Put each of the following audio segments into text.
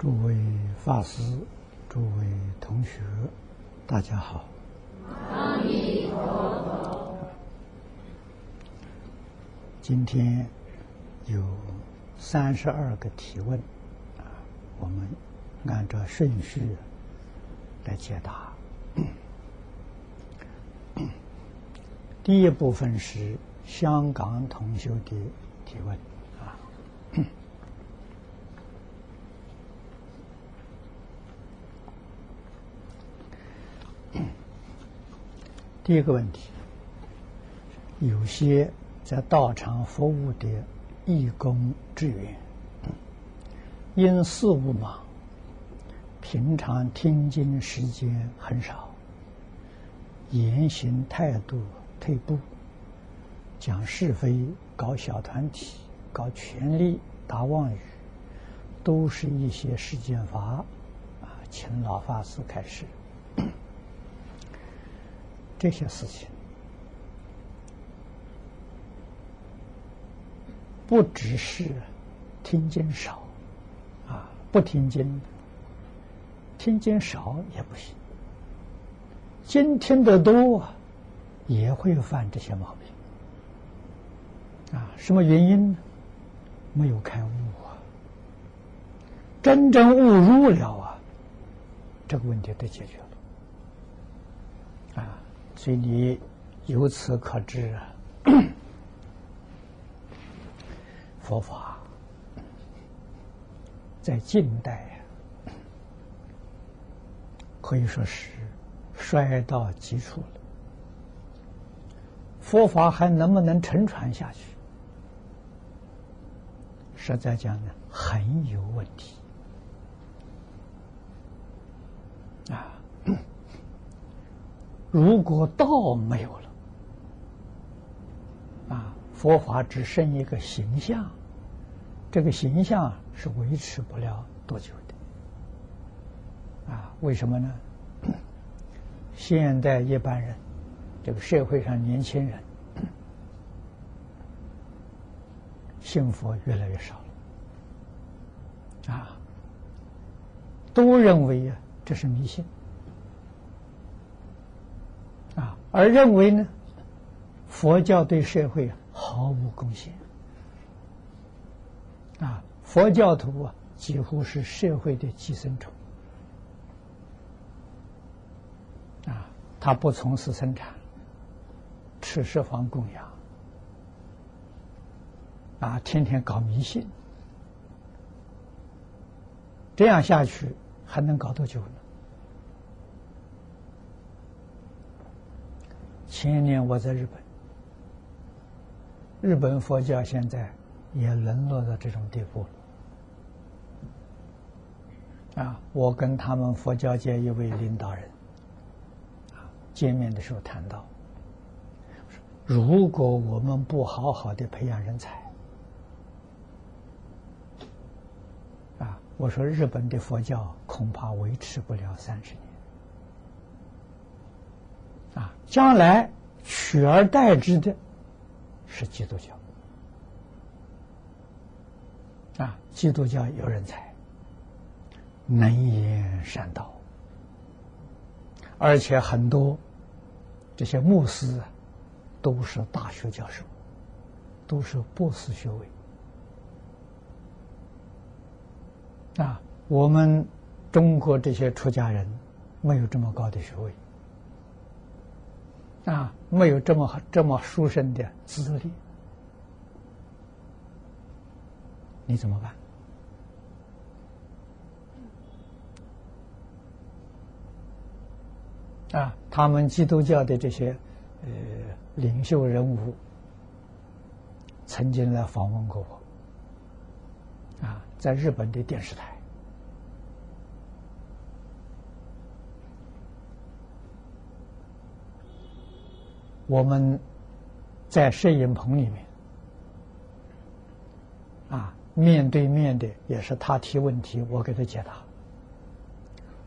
诸位法师、诸位同学，大家好。阿弥陀佛。今天有三十二个提问，啊，我们按照顺序来解答。第一部分是香港同修的提问。第一个问题，有些在道场服务的义工职员，因事务忙，平常听经时间很少，言行态度退步，讲是非、搞小团体、搞权力、打妄语，都是一些世间法啊，请老法师开始。这些事情不只是听经少啊，不听经，听经少也不行。经听得多啊，也会犯这些毛病啊。什么原因呢？没有开悟啊。真正悟入了啊，这个问题得解决了。所以你由此可知啊，佛法在近代可以说是衰到极处了。佛法还能不能承传下去？实在讲呢，很有问题啊。如果道没有了，啊，佛法只剩一个形象，这个形象是维持不了多久的，啊，为什么呢？现代一般人，这个社会上年轻人，信佛越来越少了，啊，都认为啊，这是迷信。啊，而认为呢，佛教对社会毫无贡献。啊，佛教徒啊，几乎是社会的寄生虫。啊，他不从事生产，吃食房供养，啊，天天搞迷信，这样下去还能搞多久呢？前年我在日本，日本佛教现在也沦落到这种地步了。啊，我跟他们佛教界一位领导人啊见面的时候谈到，如果我们不好好的培养人才，啊，我说日本的佛教恐怕维持不了三十年。啊，将来取而代之的是基督教。啊，基督教有人才，能言善道，而且很多这些牧师啊都是大学教授，都是博士学位。啊，我们中国这些出家人没有这么高的学位。啊，没有这么这么殊胜的资历，你怎么办？啊，他们基督教的这些呃领袖人物曾经来访问过我，啊，在日本的电视台。我们在摄影棚里面啊，面对面的也是他提问题，我给他解答，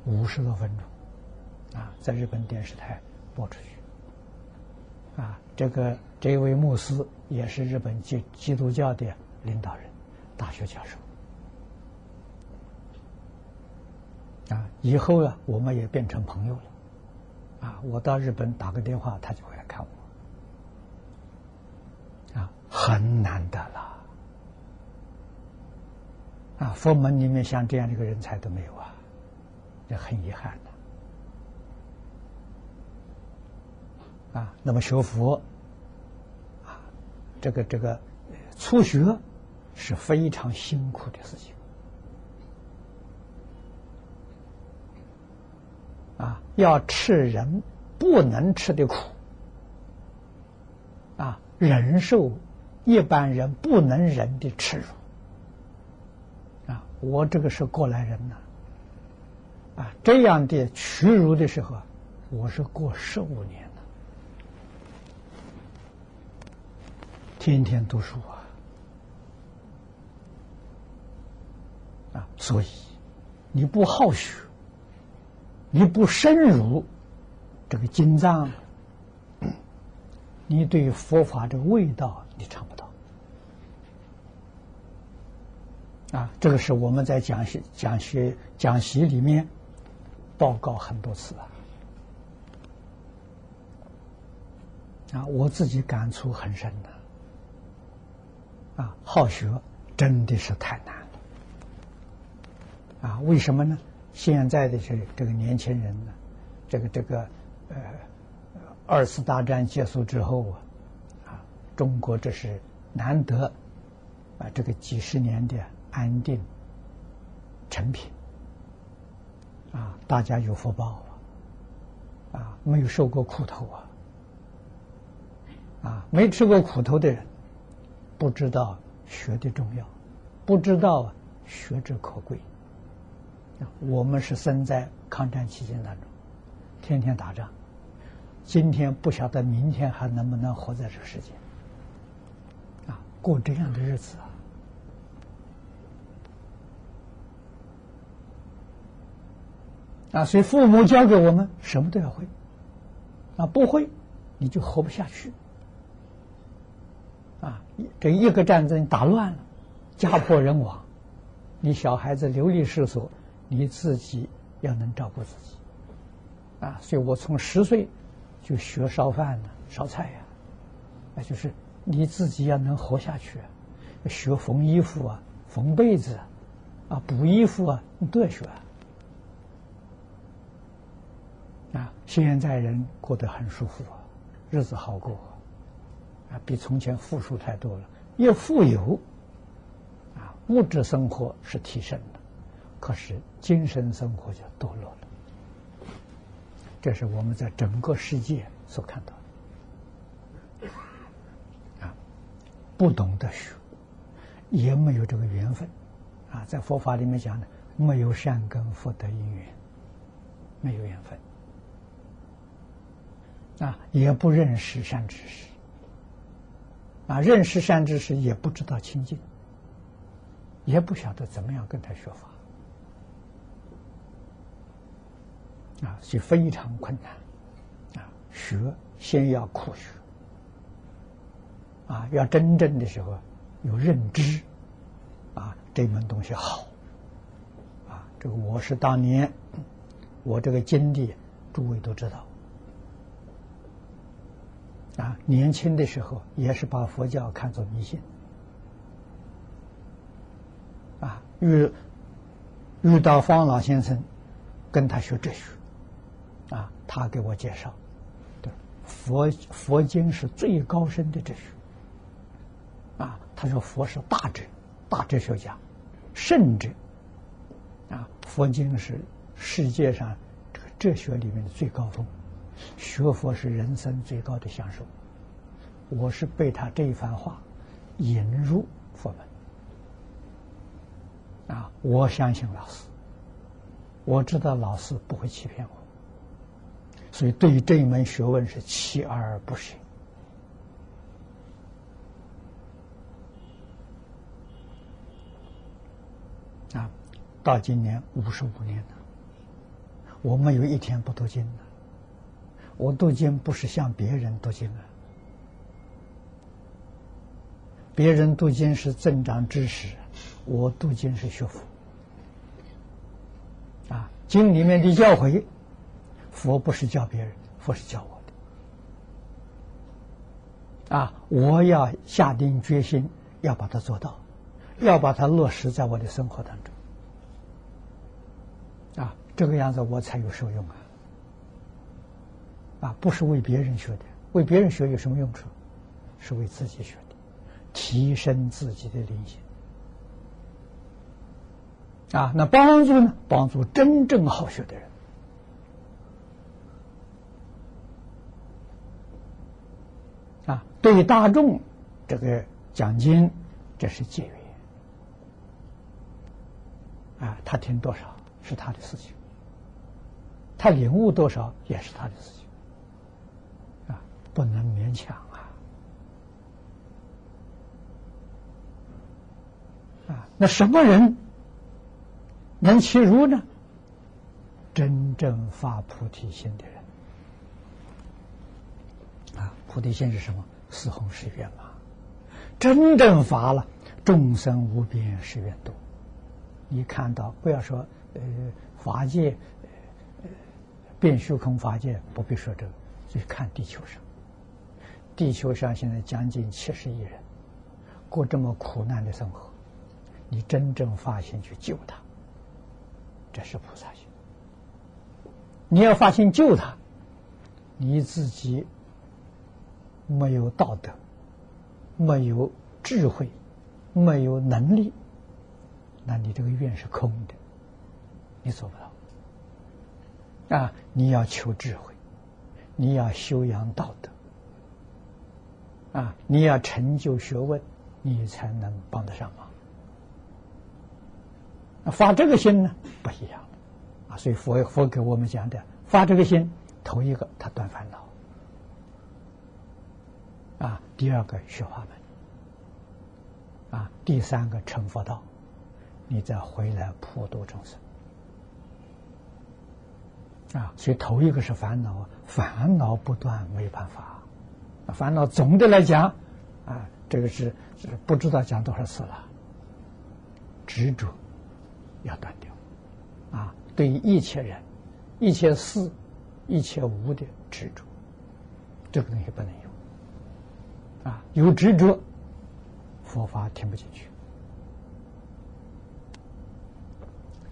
五十多分钟啊，在日本电视台播出去啊。这个这位牧师也是日本基基督教的领导人，大学教授啊，以后啊，我们也变成朋友了。啊，我到日本打个电话，他就会来看我。啊，很难得了。啊，佛门里面像这样的一个人才都没有啊，这很遗憾的。啊，那么学佛，啊，这个这个初学是非常辛苦的事情。啊，要吃人不能吃的苦，啊，忍受一般人不能忍的耻辱。啊，我这个是过来人呐，啊，这样的屈辱的时候，我是过十五年了，天天读书啊，啊，所以你不好学。你不深入这个经藏，你对佛法的味道你尝不到。啊，这个是我们在讲习、讲学、讲习里面报告很多次啊。啊，我自己感触很深的。啊，好学真的是太难了。啊，为什么呢？现在的这这个年轻人呢，这个这个呃，二次大战结束之后啊，啊，中国这是难得啊，这个几十年的安定成品啊，大家有福报啊，啊，没有受过苦头啊，啊，没吃过苦头的人不知道学的重要，不知道学之可贵。我们是生在抗战期间当中，天天打仗，今天不晓得明天还能不能活在这个世界，啊，过这样的日子啊，啊，所以父母教给我们什么都要会，啊，不会你就活不下去，啊，这一个战争打乱了，家破人亡，你小孩子流离失所。你自己要能照顾自己，啊，所以我从十岁就学烧饭了，烧菜呀，那就是你自己要能活下去，学缝衣服啊，缝被子，啊，补衣服啊，你都要学。啊，现在人过得很舒服啊，日子好过，啊，比从前富庶太多了，越富有，啊，物质生活是提升的。可是精神生活就堕落了，这是我们在整个世界所看到的。啊，不懂得学，也没有这个缘分。啊，在佛法里面讲的，没有善根福德因缘，没有缘分。啊，也不认识善知识。啊，认识善知识也不知道清净，也不晓得怎么样跟他学法。啊，是非常困难，啊，学先要苦学，啊，要真正的时候有认知，啊，这门东西好，啊，这个我是当年我这个经历，诸位都知道，啊，年轻的时候也是把佛教看作迷信，啊，遇遇到方老先生，跟他学哲学。他给我介绍，对，佛佛经是最高深的哲学。啊，他说佛是大哲，大哲学家，圣哲。啊，佛经是世界上这个哲学里面的最高峰，学佛是人生最高的享受。我是被他这一番话引入佛门。啊，我相信老师，我知道老师不会欺骗我。所以，对于这一门学问是锲而不舍啊！到今年五十五年了，我没有一天不读经的。我读经不是向别人读经啊，别人读经是增长知识，我读经是学佛啊。经里面的教诲，佛不是教别人，佛是教我的。啊，我要下定决心要把它做到，要把它落实在我的生活当中。啊，这个样子我才有受用啊！啊，不是为别人学的，为别人学有什么用处？是为自己学的，提升自己的灵性。啊，那帮助呢？帮助真正好学的人。啊，对大众这个讲经，这是戒约。啊，他听多少是他的事情，他领悟多少也是他的事情。啊，不能勉强啊。啊，那什么人？能其如呢？真正发菩提心的人啊，菩提心是什么？四弘誓愿嘛。真正发了，众生无边誓愿度。你看到，不要说呃法界，呃变虚空法界，不必说这个，就看地球上。地球上现在将近七十亿人，过这么苦难的生活，你真正发心去救他。这是菩萨心。你要发心救他，你自己没有道德，没有智慧，没有能力，那你这个愿是空的，你做不到。啊，你要求智慧，你要修养道德，啊，你要成就学问，你才能帮得上忙。发这个心呢不一样，啊，所以佛佛给我们讲的发这个心，头一个他断烦恼，啊，第二个学法门，啊，第三个成佛道，你再回来普度众生，啊，所以头一个是烦恼，烦恼不断没办法，烦恼总的来讲，啊，这个是是不知道讲多少次了，执着。要断掉，啊！对于一切人、一切事、一切物的执着，这个东西不能，啊！有执着，佛法听不进去，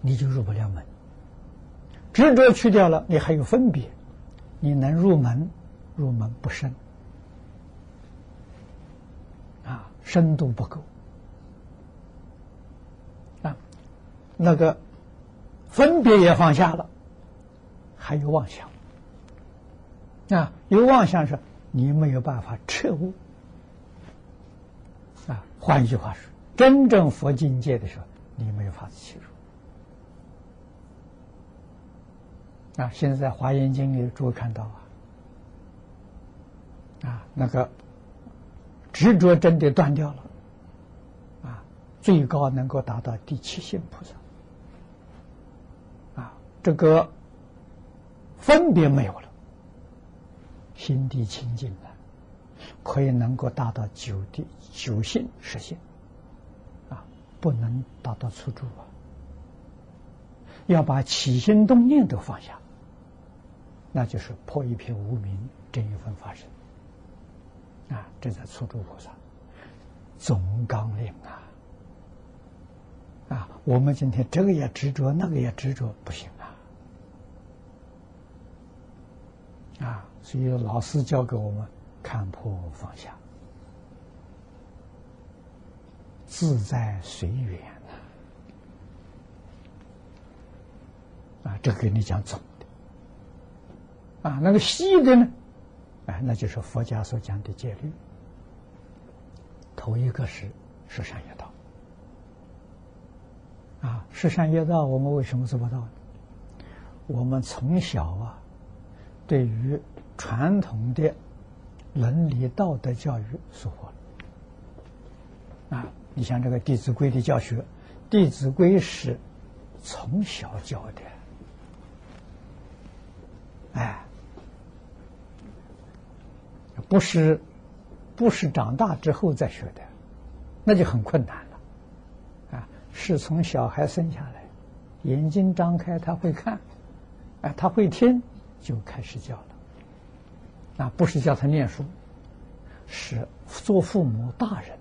你就入不了门。执着去掉了，你还有分别，你能入门，入门不深，啊，深度不够。啊那个分别也放下了，还有妄想啊！有妄想是，你没有办法彻悟。换一句话说，真正佛境界的时候，你没有法子切入啊。现在在《华严经》里，诸位看到啊，啊，那个执着真的断掉了啊，最高能够达到第七性菩萨。啊这个分别没有了，心地清净了，可以能够达到九地九性实现，啊，不能达到初住啊，要把起心动念都放下，那就是破一片无名，这一份法身，啊，这在初住菩萨总纲领啊，啊，我们今天这个也执着，那个也执着，不行啊。啊，所以老师教给我们看破放下，自在随缘呐啊，这个跟你讲总的。啊，那个细的呢？哎，那就是佛家所讲的戒律。头一个是十善业道。啊，十善业道，我们为什么做不到呢？我们从小啊。对于传统的伦理道德教育疏忽了啊！你像这个《弟子规》的教学，《弟子规》是从小教的，哎，不是不是长大之后再学的，那就很困难了啊！是从小孩生下来眼睛张开他会看，哎，他会听，就开始教了。啊，不是叫他念书，是做父母大人，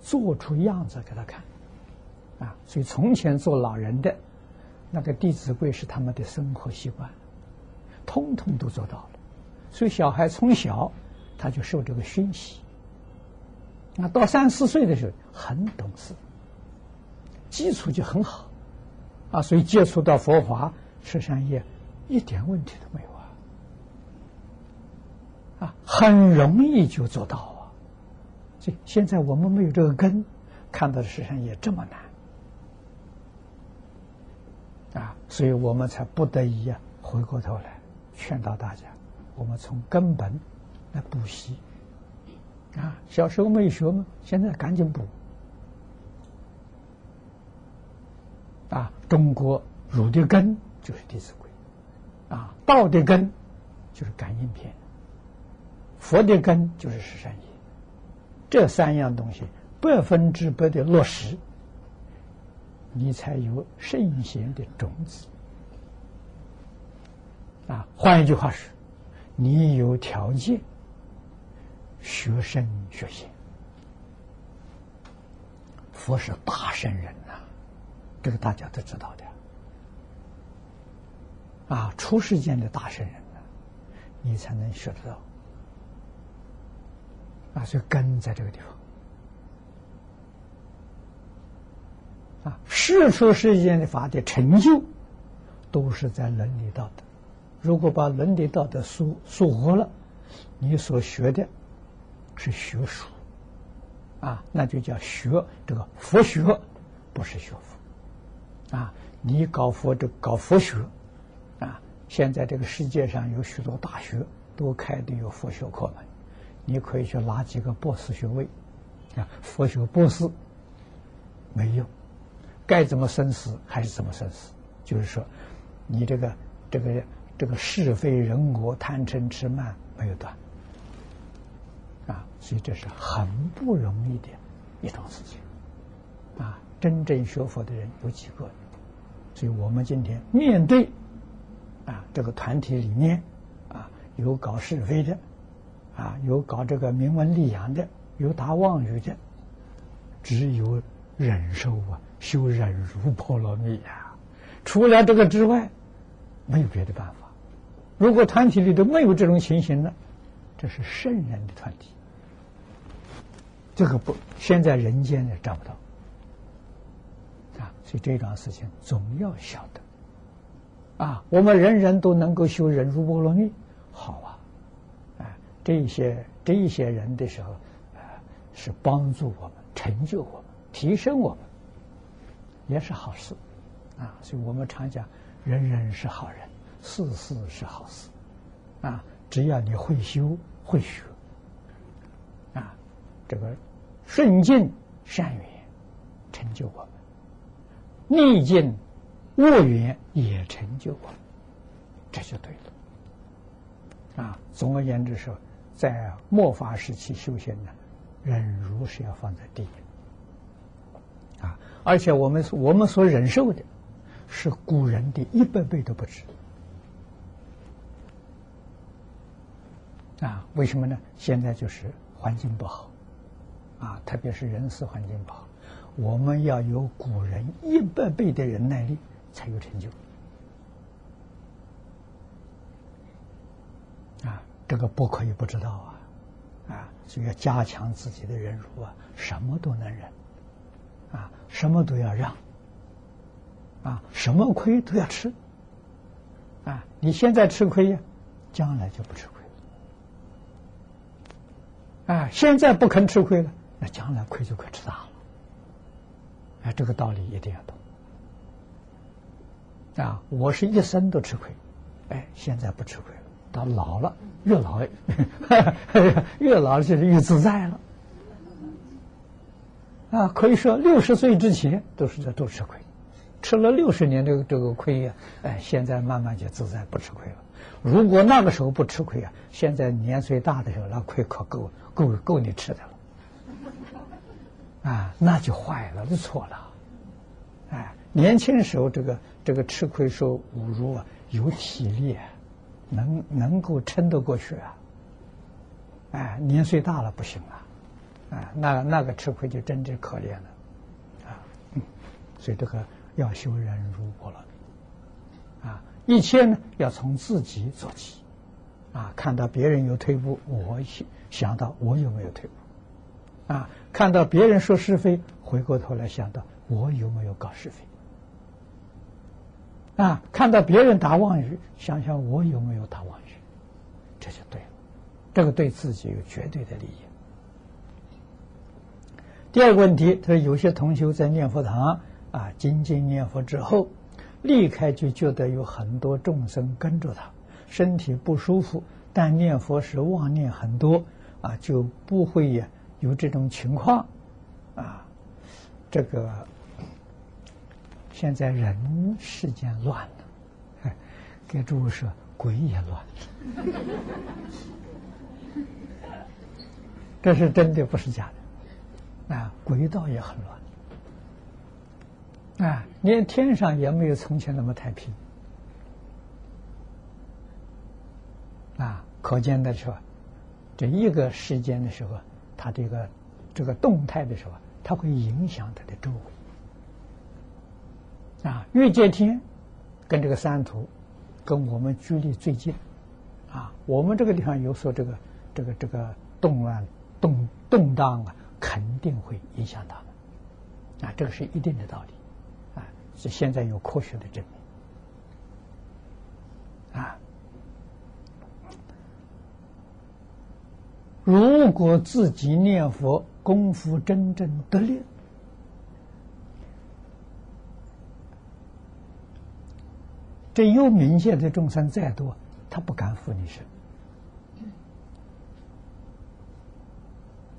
做出样子给他看。啊，所以从前做老人的，那个《弟子规》是他们的生活习惯，通通都做到了。所以小孩从小他就受这个熏习，那到三四岁的时候很懂事，基础就很好，啊，所以接触到佛法、吃善业，一点问题都没有啊，很容易就做到啊。所以现在我们没有这个根，看到的十善业这么难。啊，所以我们才不得已啊，回过头来劝导大家，我们从根本来补习。啊，小时候没学嘛，现在赶紧补。啊，中国儒的根就是《弟子规》，啊，道的根就是《感应篇》，佛的根就是《十善业》，这三样东西百分之百的落实。你才有圣贤的种子啊！换一句话说，你有条件学圣学贤。佛是大圣人呐，这个大家都知道的啊！出世间的大圣人呢，你才能学得到啊！就根在这个地方。啊，世出世间的法的成就，都是在伦理道德。如果把伦理道德疏疏忽了，你所学的是学术，啊，那就叫学这个佛学，不是学佛。啊，你搞佛这搞佛学，啊，现在这个世界上有许多大学都开的有佛学课门，你可以去拿几个博士学位，啊，佛学博士没用。该怎么生死还是怎么生死？就是说，你这个这个这个是非人我贪嗔痴慢没有断啊，所以这是很不容易的一种事情啊。真正学佛的人有几个？所以我们今天面对啊这个团体里面啊有搞是非的啊有搞这个名闻利养的有打妄语的，只有忍受啊。修忍辱波罗蜜呀，除了这个之外，没有别的办法。如果团体里头没有这种情形呢，这是圣人的团体，这个不现在人间也找不到啊。所以这段事情总要晓得啊。我们人人都能够修忍辱波罗蜜，好啊！啊，这些这一些人的时候，啊，是帮助我们、成就我们、提升我们。也是好事，啊，所以我们常讲，人人是好人，事事是好事，啊，只要你会修会学，啊，这个顺境善缘成就我们，逆境恶缘也成就我们，这就对了，啊，总而言之说，在末法时期修行呢，忍辱是要放在第一。啊！而且我们我们所忍受的，是古人的一百倍都不止。啊，为什么呢？现在就是环境不好，啊，特别是人事环境不好，我们要有古人一百倍的忍耐力，才有成就。啊，这个不可以不知道啊！啊，所以要加强自己的忍辱啊，什么都能忍。啊，什么都要让，啊，什么亏都要吃，啊，你现在吃亏呀，将来就不吃亏了，啊，现在不肯吃亏了，那将来亏就可吃大了，啊，这个道理一定要懂，啊，我是一生都吃亏，哎，现在不吃亏了，到老了越老 越老就是越自在了。啊，可以说六十岁之前都是在都吃亏，吃了六十年这个这个亏呀，哎，现在慢慢就自在不吃亏了。如果那个时候不吃亏啊，现在年岁大的时候，那亏可够够够你吃的了。啊，那就坏了，就错了。哎，年轻时候这个这个吃亏受侮辱啊，有体力，啊能能够撑得过去啊。哎，年岁大了不行了，啊，那那个吃亏就真的可怜了，啊，所以这个要修忍辱波罗蜜，啊，一切呢要从自己做起，啊，看到别人有退步，我想想到我有没有退步，啊，看到别人说是非，回过头来想到我有没有搞是非，啊，看到别人打妄语，想想我有没有打妄语，这就对了。这个对自己有绝对的利益。第二个问题，他说有些同学在念佛堂啊，精进念佛之后，离开就觉得有很多众生跟着他，身体不舒服，但念佛时妄念很多啊，就不会呀有这种情况啊。这个现在人世间乱了，给诸位说，鬼也乱了。这是真的，不是假的，啊，轨道也很乱，啊，连天上也没有从前那么太平，啊，可见的是？这一个时间的时候，它这个这个动态的时候，它会影响它的周围，啊，月界天跟这个三途跟我们距离最近，啊，我们这个地方有所这个这个这个动乱。动动荡啊，肯定会影响他们，啊，这个是一定的道理，啊，是现在有科学的证明，啊，如果自己念佛功夫真正得力，这有冥界的众生再多，他不敢负你身。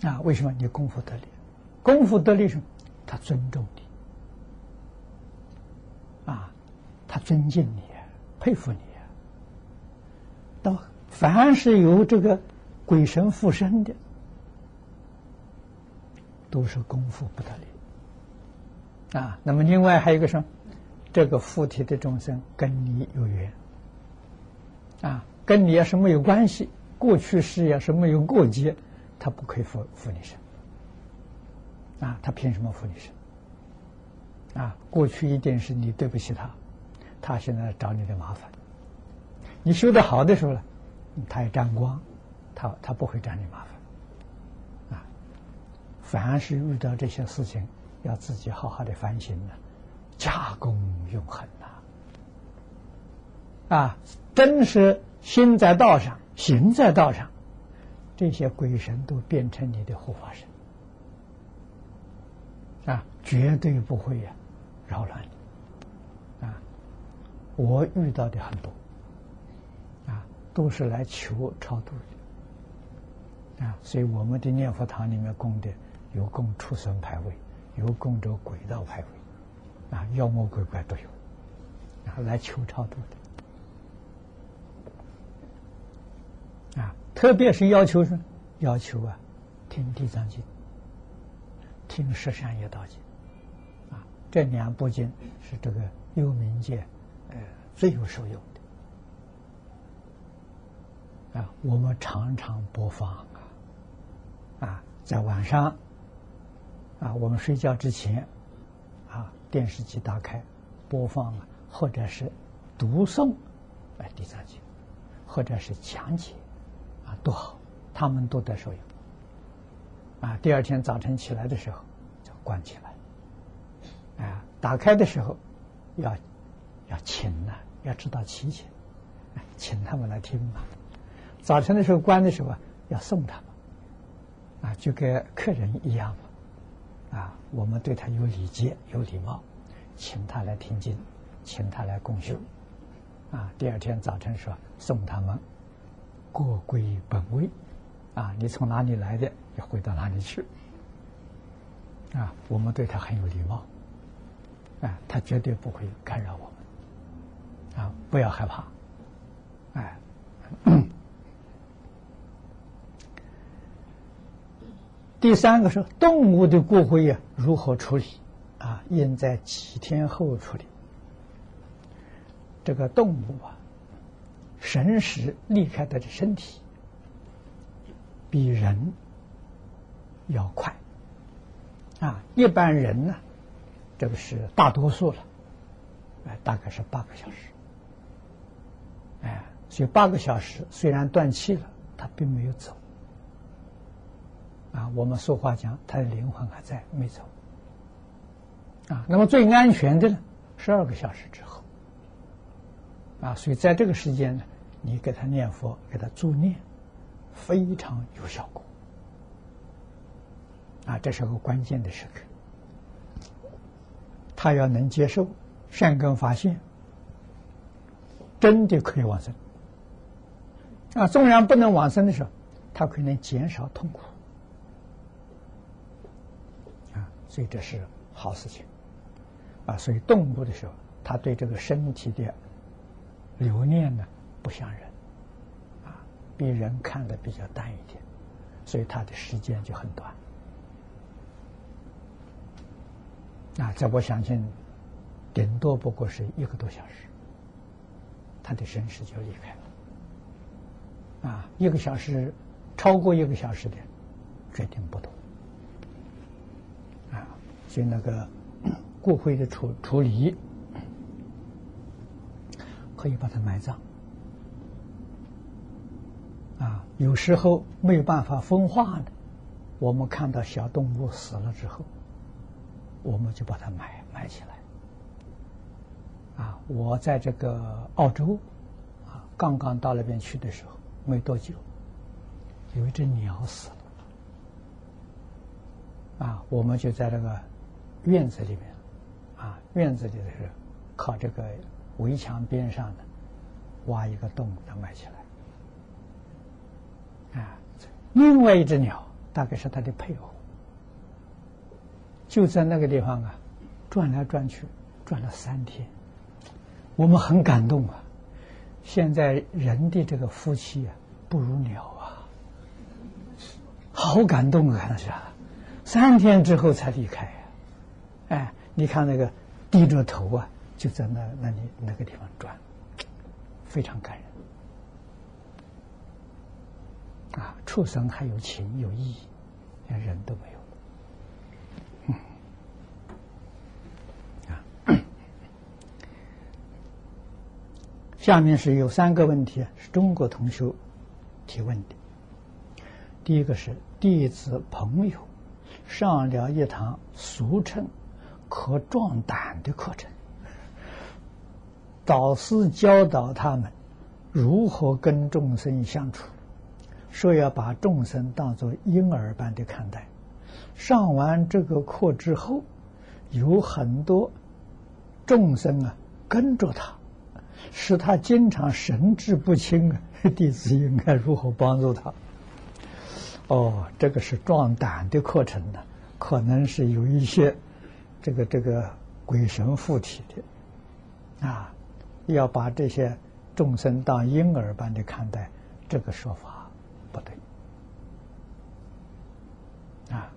啊，为什么你功夫得力？功夫得力是，他尊重你，啊，他尊敬你，佩服你。到凡是有这个鬼神附身的，都是功夫不得力。啊，那么另外还有一个什么？这个附体的众生跟你有缘，啊，跟你也是没有关系，过去世也是没有过节。他不可以负负你身，啊，他凭什么负你身？啊，过去一定是你对不起他，他现在找你的麻烦。你修的好的时候呢，他也沾光，他他不会找你麻烦。啊，凡是遇到这些事情，要自己好好的反省呢，加功永恒呐。啊，真是心在道上，行在道上。这些鬼神都变成你的护法神啊，绝对不会呀扰乱你啊！我遇到的很多啊，都是来求超度的啊，所以我们的念佛堂里面供的有供畜生牌位，有供着鬼道牌位啊，妖魔鬼怪都有，然后来求超度的啊。特别是要求是要求啊，听《地藏经》，听《十善业道经》，啊，这两部经是这个幽冥界呃最有受用的啊。我们常常播放啊，啊，在晚上啊，我们睡觉之前，电视机打开播放啊，或者是读诵哎《地藏经》，或者是讲解。啊，多好，他们都得受用。啊，第二天早晨起来的时候就关起来，啊，打开的时候要要请呐，要知道提前，请他们来听嘛。早晨的时候关的时候要送他们，啊，就跟客人一样，啊，我们对他有礼节、有礼貌，请他来听经，请他来共修，啊，第二天早晨说送他们。过归本位，啊，你从哪里来的，要回到哪里去，啊，我们对他很有礼貌，啊，他绝对不会干扰我们，啊，不要害怕，哎，第三个是动物的骨灰呀，如何处理？啊，应在几天后处理。这个动物啊，神识离开它的身体，比人要快。啊，一般人呢，这个是大多数了，哎，大概是八个小时。哎，所以八个小时虽然断气了，他并没有走。啊，我们俗话讲，他的灵魂还在，没走。啊，那么最安全的呢，十二个小时之后。啊，所以在这个时间呢，你给他念佛，给他助念，非常有效果。啊，这是个关键的时刻，他要能接受善根发现，真的可以往生。啊，纵然不能往生的时候，他可能减少痛苦。啊，所以这是好事情。啊，所以动物的时候，他对这个身体的留念呢，不像人，啊，比人看的比较淡一点，所以他的时间就很短。啊，这我相信，顶多不过是一个多小时，他的身世就离开了。啊，一个小时，超过一个小时的，决定不同。啊，所以那个骨灰的处处理，可以把它埋葬。啊，有时候没有办法风化的，我们看到小动物死了之后。我们就把它埋埋起来。啊，我在这个澳洲，啊，刚刚到那边去的时候，没多久，有一只鸟死了。啊，我们就在那个院子里面，啊，院子里的是靠这个围墙边上的，挖一个洞，把它埋起来。啊，另外一只鸟，大概是它的配偶。就在那个地方啊，转来转去，转了三天，我们很感动啊。现在人的这个夫妻啊，不如鸟啊，好感动啊！那是啊，三天之后才离开。哎，你看那个低着头啊，就在那那里那个地方转，非常感人啊。畜生还有情有意义，连人都没有。下面是有三个问题是中国同学提问的。第一个是弟子朋友上了一堂俗称可壮胆的课程，导师教导他们如何跟众生相处，说要把众生当作婴儿般的看待。上完这个课之后，有很多众生啊跟着他。使他经常神志不清啊！弟子应该如何帮助他？哦，这个是壮胆的课程呢，可能是有一些这个这个鬼神附体的啊，要把这些众生当婴儿般的看待，这个说法不对啊，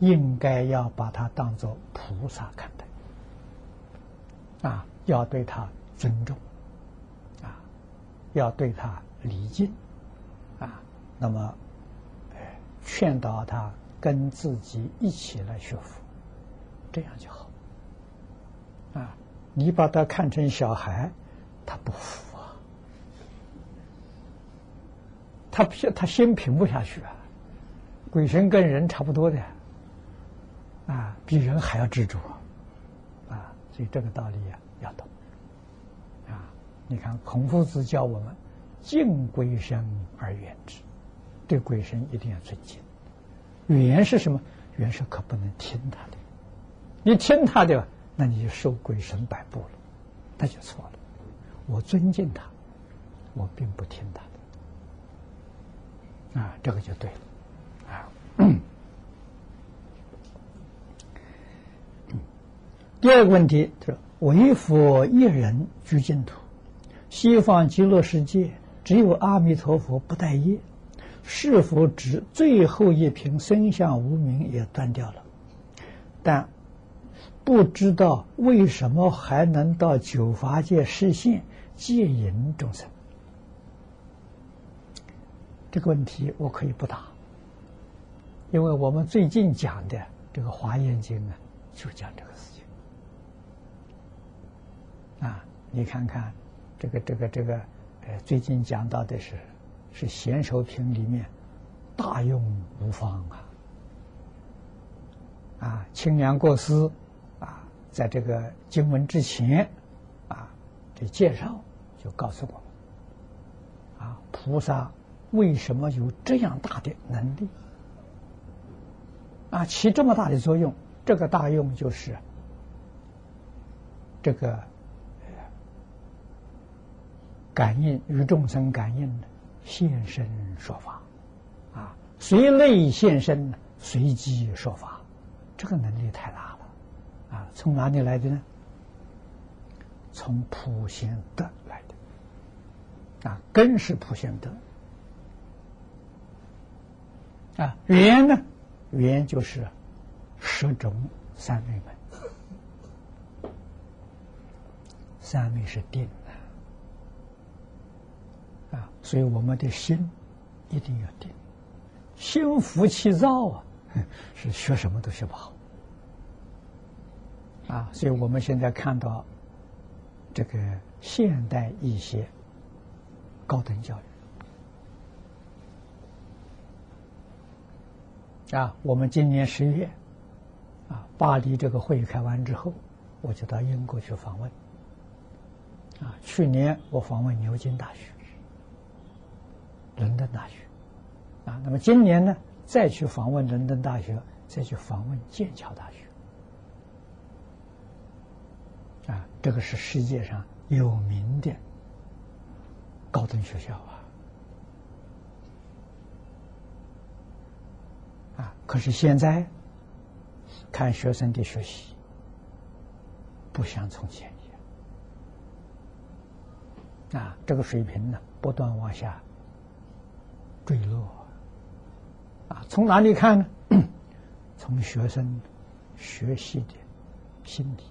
应该要把它当做菩萨看待啊。要对他尊重，啊，要对他礼敬，啊，那么，劝导他跟自己一起来学佛，这样就好。啊，你把他看成小孩，他不服啊，他他心平不下去啊。鬼神跟人差不多的，啊，比人还要执着，啊，所以这个道理啊。要懂啊！你看，孔夫子教我们敬鬼神而远之，对鬼神一定要尊敬。语言是什么？远是可不能听他的。你听他的，那你就受鬼神摆布了，那就错了。我尊敬他，我并不听他的啊，这个就对了啊。第二个问题是。唯佛一人居净土，西方极乐世界只有阿弥陀佛不带业，是否指最后一瓶生相无名也断掉了？但不知道为什么还能到九法界实现戒引众生。这个问题我可以不答，因为我们最近讲的这个《华严经》呢，就讲这个事情。啊，你看看这个这个这个，呃，最近讲到的是是贤首品里面大用无方啊，啊，清凉过思啊，在这个经文之前啊，这介绍就告诉我们啊，菩萨。为什么有这样大的能力啊？起这么大的作用？这个大用就是这个感应与众生感应的现身说法啊，随类现身，随机说法，这个能力太大了啊！从哪里来的呢？从普贤德来的啊，根是普贤德。啊，缘呢？缘就是十种三昧门，三昧是定啊，所以我们的心一定要定，心浮气躁啊，是学什么都学不好啊。所以我们现在看到这个现代一些高等教育。啊，我们今年十月，啊，巴黎这个会议开完之后，我就到英国去访问。啊，去年我访问牛津大学、伦敦大学，啊，那么今年呢，再去访问伦敦大学，再去访问剑桥大学。啊，这个是世界上有名的高等学校啊。啊！可是现在看学生的学习，不像从前一样。啊，这个水平呢，不断往下坠落。啊，从哪里看呢？从学生学习的心理，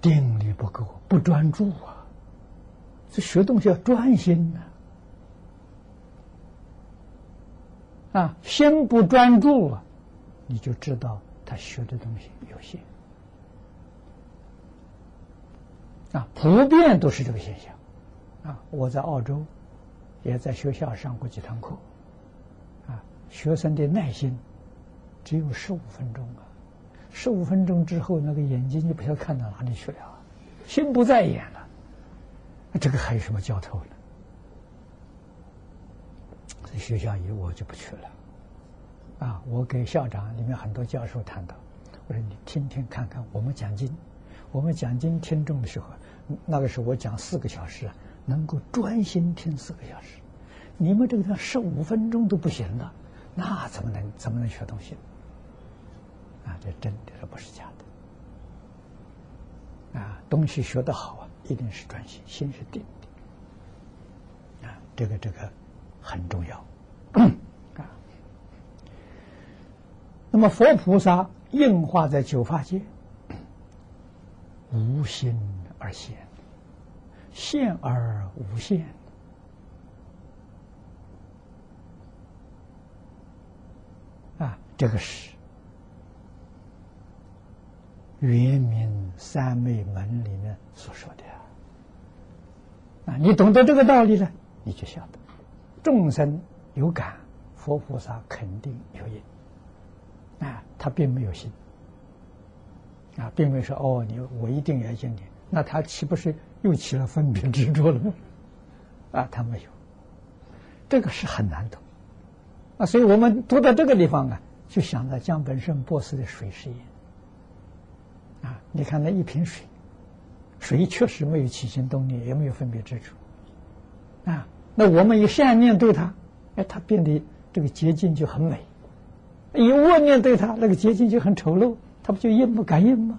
定力不够，不专注啊！这学东西要专心呐。啊，心不专注啊，你就知道他学的东西有限。啊，普遍都是这个现象。啊，我在澳洲，也在学校上过几堂课。啊，学生的耐心只有十五分钟啊，十五分钟之后，那个眼睛就不晓得看到哪里去了，心不在焉了，这个还有什么教头呢？学校里我就不去了，啊，我给校长里面很多教授谈到，我说你听听看看我们讲经，我们讲经听众的时候，那个时候我讲四个小时，能够专心听四个小时，你们这个十五分钟都不行的，那怎么能怎么能学东西？啊，这真的是不是假的？啊，东西学得好啊，一定是专心，心是定的，啊，这个这个。很重要 啊！那么佛菩萨应化在九法界，无心而现，现而无现啊！这个是圆明三昧门里面所说的啊！你懂得这个道理呢，你就晓得。众生有感，佛菩萨肯定有因。啊，他并没有心，啊，并没说哦，你我一定要见你，那他岂不是又起了分别执着了？啊，他没有，这个是很难懂。啊，所以我们读到这个地方啊，就想到江本胜博士的水实验。啊，你看那一瓶水，水确实没有起心动念，也没有分别执着。啊。那我们以善念对他，哎，他变得这个结晶就很美；以恶念对他，那个结晶就很丑陋。他不就应不感应吗？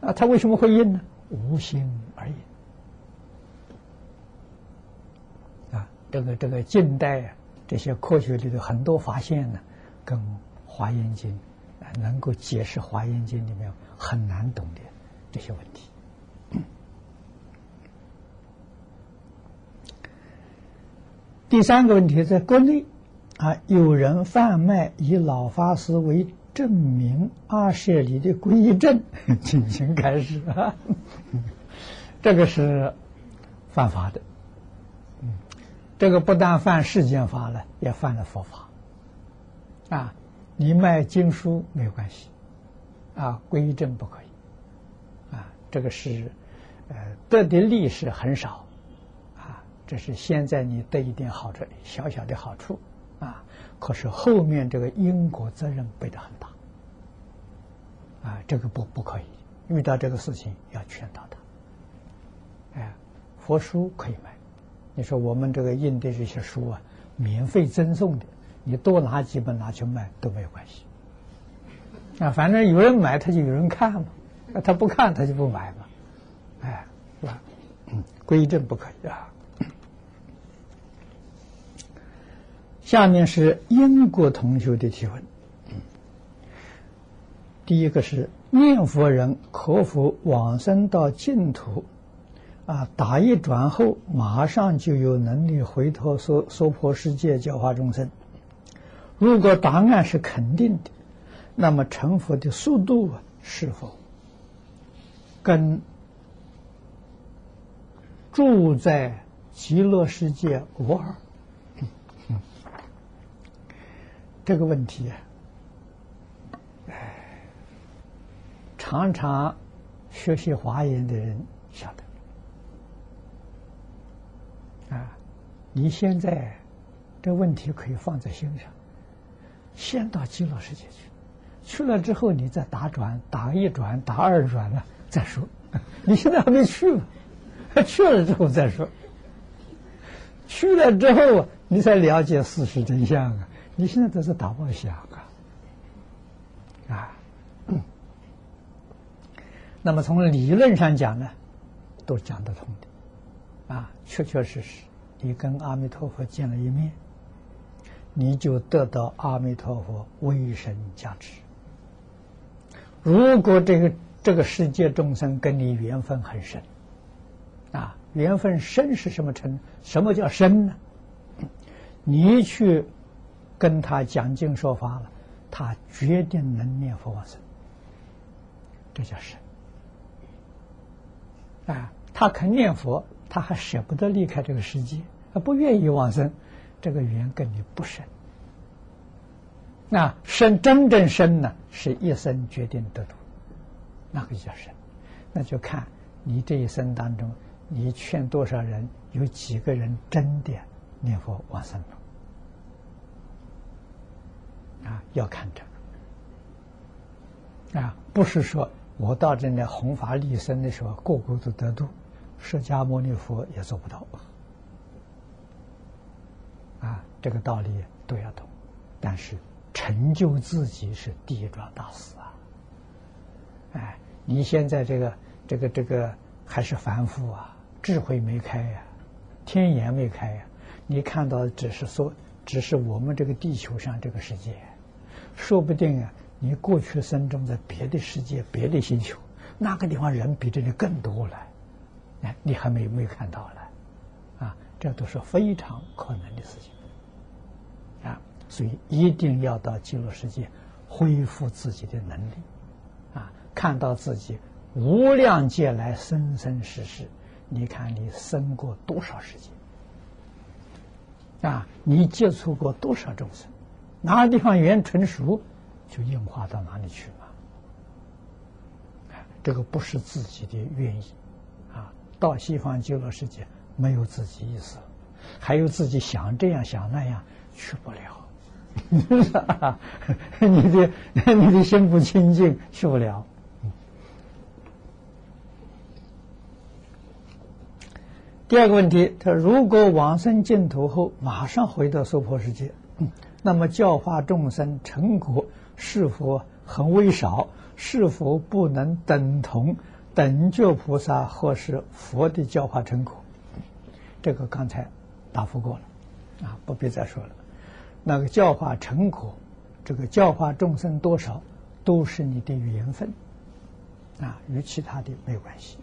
啊，他为什么会应呢？无心而已。啊，这个这个近代啊这些科学里的很多发现呢，跟《华严经》啊能够解释《华严经》里面很难懂的这些问题。第三个问题，在国内啊，有人贩卖以老法师为证明阿舍里的皈依证 进行开始啊，这个是犯法的。这个不但犯世间法了，也犯了佛法。啊，你卖经书没有关系，啊，归正不可以。啊，这个是呃得的利是很少。啊这是现在你得一点好处，小小的好处，啊，可是后面这个因果责任背得很大，啊，这个不不可以，遇到这个事情要劝导他。哎，佛书可以买，你说我们这个印的这些书啊，免费赠送的，你多拿几本拿去卖都没有关系，啊，反正有人买他就有人看嘛，他不看他就不买嘛，哎，是吧？嗯规正不可以啊。下面是英国同学的提问。第一个是念佛人可否往生到净土？啊，打一转后马上就有能力回头娑娑婆世界教化众生？如果答案是肯定的，那么成佛的速度是否跟住在极乐世界无二？这个问题，哎，常常学习华严的人晓得啊。你现在这问题可以放在心上，先到极乐世界去，去了之后你再打转，打一转，打二转了再说。你现在还没去嘛？去了之后再说。去了之后，你才了解事实真相啊。你现在都是打妄想啊，啊，那么从理论上讲呢，都讲得通的，啊，确确实实，你跟阿弥陀佛见了一面，你就得到阿弥陀佛威神加持。如果这个这个世界众生跟你缘分很深，啊，缘分深是什么程？什么叫深呢？你去。跟他讲经说法了，他决定能念佛往生，这叫神啊！他肯念佛，他还舍不得离开这个世界，他不愿意往生，这个缘跟你不深。那生真正生呢，是一生决定得度，那个叫生。那就看你这一生当中，你劝多少人，有几个人真的念佛往生了。啊，要看这个啊，不是说我到这里弘法利生的时候，个个都得度，释迦牟尼佛也做不到啊。这个道理都要懂，但是成就自己是第一桩大事啊。哎，你现在这个这个这个还是凡夫啊，智慧没开呀，天眼没开呀，你看到只是说，只是我们这个地球上这个世界。说不定啊，你过去生中在别的世界、别的星球，那个地方人比这里更多了，哎，你还没没有看到呢，啊，这都是非常可能的事情，啊，所以一定要到极乐世界恢复自己的能力，啊，看到自己无量劫来生生世世，你看你生过多少世界，啊，你接触过多少众生。哪个地方缘成熟，就硬化到哪里去嘛。这个不是自己的愿意，啊，到西方极乐世界没有自己意思，还有自己想这样想那样去不了，你的你的心不清净去不了。第二个问题，他如果往生净土后马上回到娑婆世界。那么教化众生成果是否很微少？是否不能等同等觉菩萨或是佛的教化成果？这个刚才答复过了，啊，不必再说了。那个教化成果这个教化众生多少，都是你的缘分，啊，与其他的没有关系。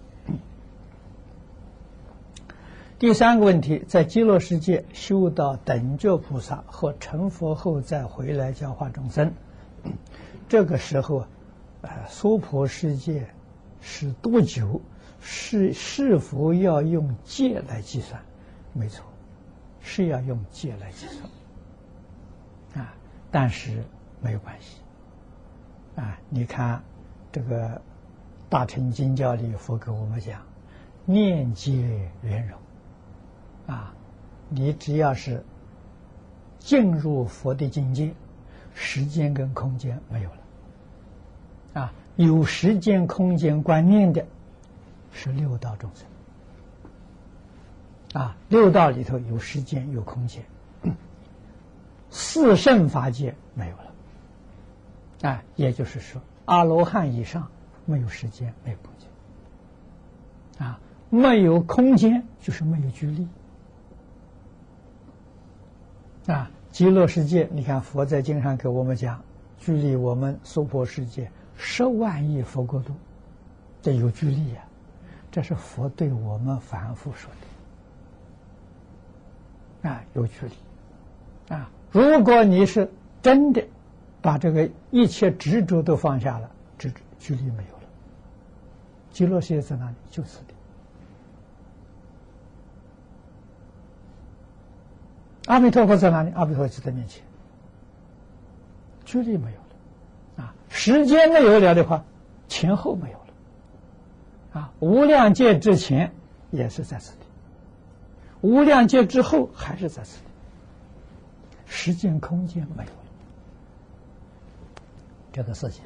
第三个问题，在极乐世界修到等觉菩萨和成佛后再回来教化众生，这个时候，呃，娑婆世界是多久？是是否要用戒来计算？没错，是要用戒来计算。啊，但是没有关系。啊，你看这个大乘经教里佛给我们讲，念戒圆融。啊，你只要是进入佛的境界，时间跟空间没有了。啊，有时间空间观念的，是六道众生。啊，六道里头有时间有空间，四圣法界没有了。啊，也就是说，阿罗汉以上没有时间，没有空间。啊，没有空间就是没有距离。啊，极乐世界，你看佛在经上给我们讲，距离我们娑婆世界十万亿佛国度，这有距离呀。这是佛对我们反复说的，啊，有距离。啊，如果你是真的把这个一切执着都放下了，执距离没有了。极乐世界在哪里？就此地。阿弥陀佛在哪里？阿弥陀佛就在面前，距离没有了，啊，时间没有了的话，前后没有了，啊，无量界之前也是在此地，无量界之后还是在此地，时间空间没有了，这个事情，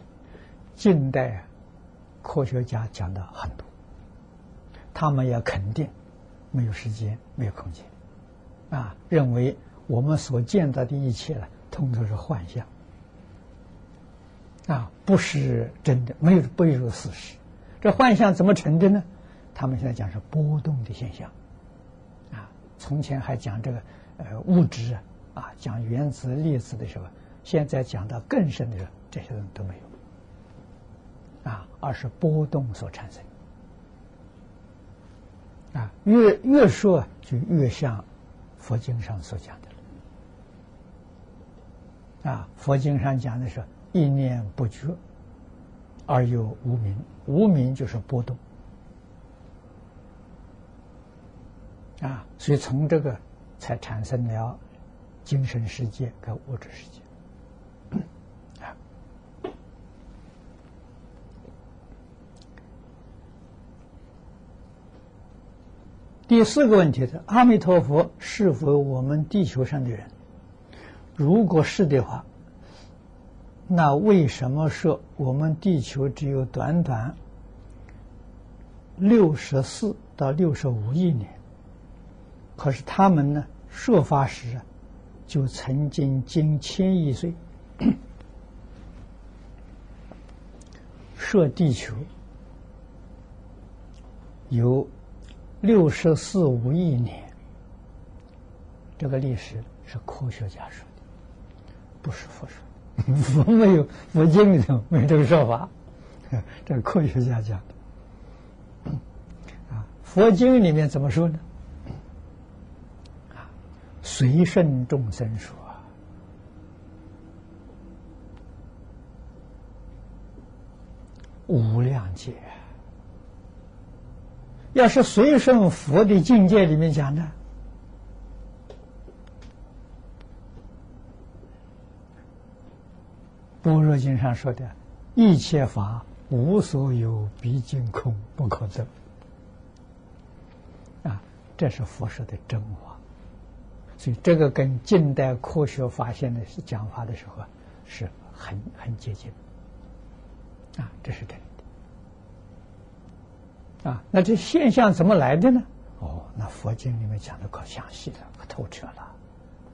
近代科学家讲的很多，他们也肯定没有时间，没有空间。啊，认为我们所见到的一切呢，通通是幻象，啊，不是真的，没有不有事实。这幻象怎么成真呢？他们现在讲是波动的现象，啊，从前还讲这个呃物质啊，讲原子粒子的时候，现在讲到更深的时候，这些人都没有，啊，而是波动所产生，啊，越越说就越像。佛经上所讲的啊，佛经上讲的是一念不觉而有无名，无名就是波动啊，所以从这个才产生了精神世界跟物质世界。第四个问题是：阿弥陀佛是否我们地球上的人？如果是的话，那为什么说我们地球只有短短六十四到六十五亿年？可是他们呢，设法时啊就曾经经千亿岁，设地球有。六十四五亿年，这个历史是科学家说的，不是佛说。佛 没有佛经里头没有这个说法，这是科学家讲的。啊，佛经里面怎么说呢？啊，随顺众生说，无量劫。要是随顺佛的境界里面讲的，《般若经》上说的“一切法无所有，毕竟空，不可得”，啊，这是佛说的真话。所以，这个跟近代科学发现的讲法的时候啊，是很很接近。啊，这是真的。啊，那这现象怎么来的呢？哦，那佛经里面讲的可详细了，可透彻了，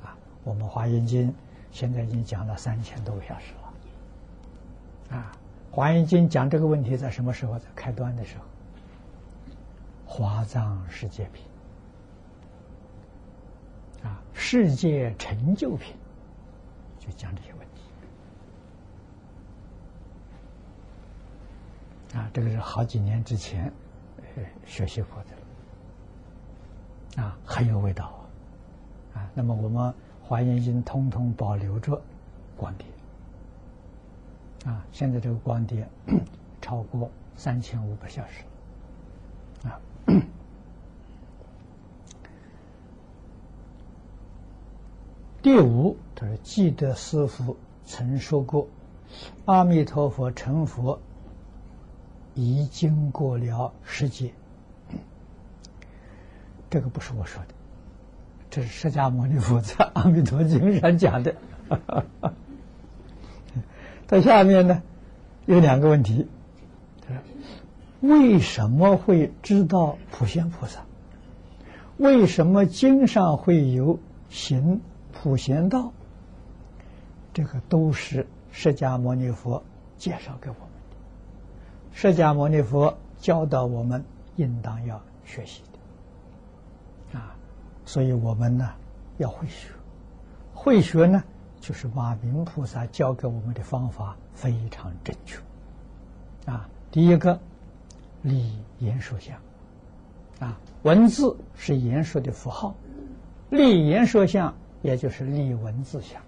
啊，我们华严经现在已经讲了三千多个小时了，啊，华严经讲这个问题在什么时候？在开端的时候，华藏世界品，啊，世界成就品，就讲这些问题，啊，这个是好几年之前。学习过的，啊，很有味道啊。那么我们华严经通通保留着光碟，啊，现在这个光碟 超过三千五百小时，啊。第五，他说记得师傅曾说过，阿弥陀佛成佛已经过了世界。这个不是我说的，这是释迦牟尼佛在《阿弥陀经》上讲的。在下面呢，有两个问题：为什么会知道普贤菩萨？为什么经上会有行？普贤道，这个都是释迦牟尼佛介绍给我。释迦牟尼佛教导我们，应当要学习的啊。所以我们呢要会学，会学呢就是马明菩萨教给我们的方法非常正确啊。第一个，立言说相啊，文字是言说的符号，立言说相。也就是立文字相，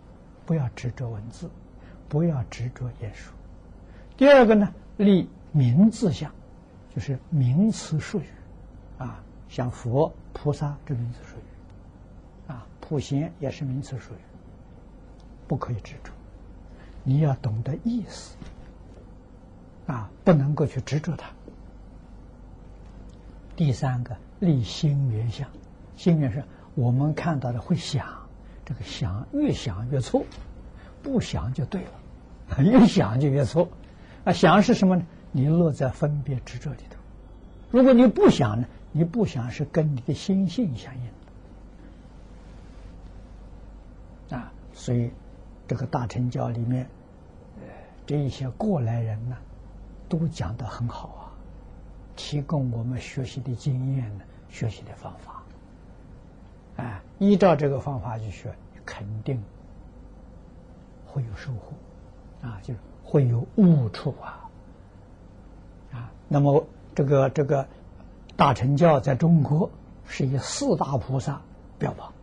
不要执着文字，不要执着言说。第二个呢，立名字相，就是名词术语，啊，像佛、菩萨这名词术语，啊，普贤也是名词术语，不可以执着。你要懂得意思，啊，不能够去执着它。第三个，立心缘相，心缘是我们看到的会想。这个想越想越错，不想就对了，越想就越错。啊，想是什么呢？你落在分别执着里头。如果你不想呢？你不想是跟你的心性相应的。啊，所以这个大乘教里面，这一些过来人呢，都讲的很好啊，提供我们学习的经验呢，学习的方法。啊，依照这个方法去学，肯定会有收获，啊，就是会有悟处，啊，那么这个这个大乘教在中国是以四大菩萨标榜，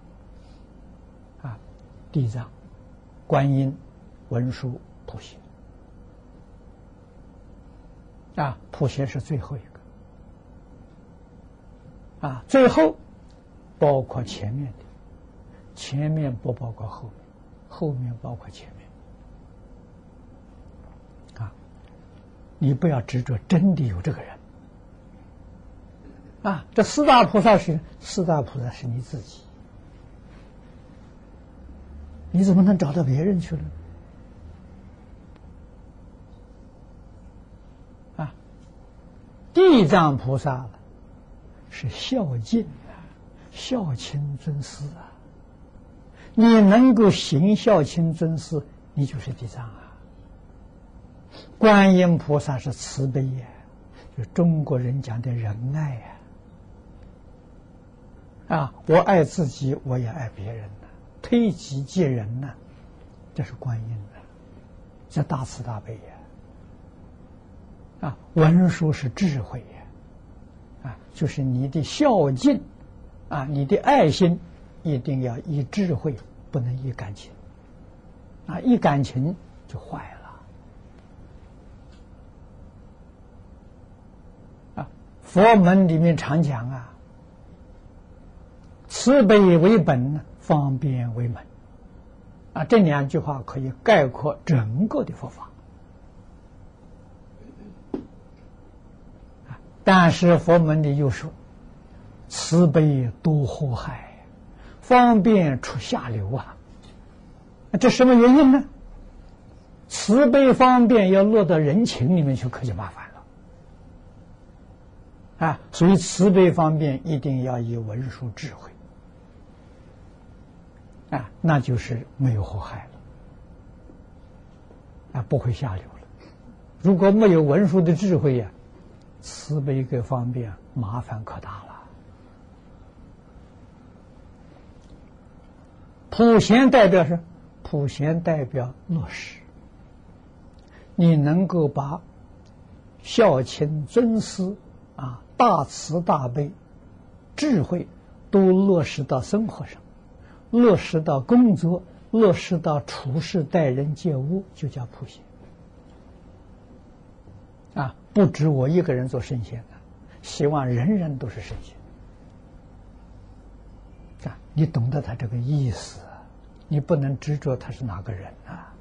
啊，地藏、观音、文殊、普贤，啊，普贤是最后一个，啊，最后。包括前面的，前面不包括后面，后面包括前面。啊，你不要执着，真的有这个人。啊，这四大菩萨是四大菩萨是你自己，你怎么能找到别人去了？啊，地藏菩萨是孝敬啊。孝亲尊师啊！你能够行孝亲尊师，你就是地藏啊。观音菩萨是慈悲呀，就中国人讲的仁爱呀。啊，我爱自己，我也爱别人呐，推己及人呐，这是观音的，这大慈大悲呀。啊，文殊是智慧呀，啊，就是你的孝敬。啊，你的爱心一定要以智慧，不能以感情。啊，一感情就坏了。啊，佛门里面常讲啊，慈悲为本，方便为门。啊，这两句话可以概括整个的佛法。但是佛门里又说。慈悲多祸害，方便出下流啊！这什么原因呢？慈悲方便要落到人情里面去，可就麻烦啊！所以慈悲方便一定要以文殊智慧啊，那就是没有祸害了啊，不会下流了。如果没有文殊的智慧呀，慈悲跟方便麻烦可大了。普贤代表是普贤代表落实，你能够把孝亲尊师，大慈大悲、智慧，都落实到生活上，落实到工作，落实到处事待人接物，就叫普贤。啊，不止我一个人做圣贤的，希望人人都是圣贤。啊，你懂得他这个意思，你不能执着他是哪个人啊，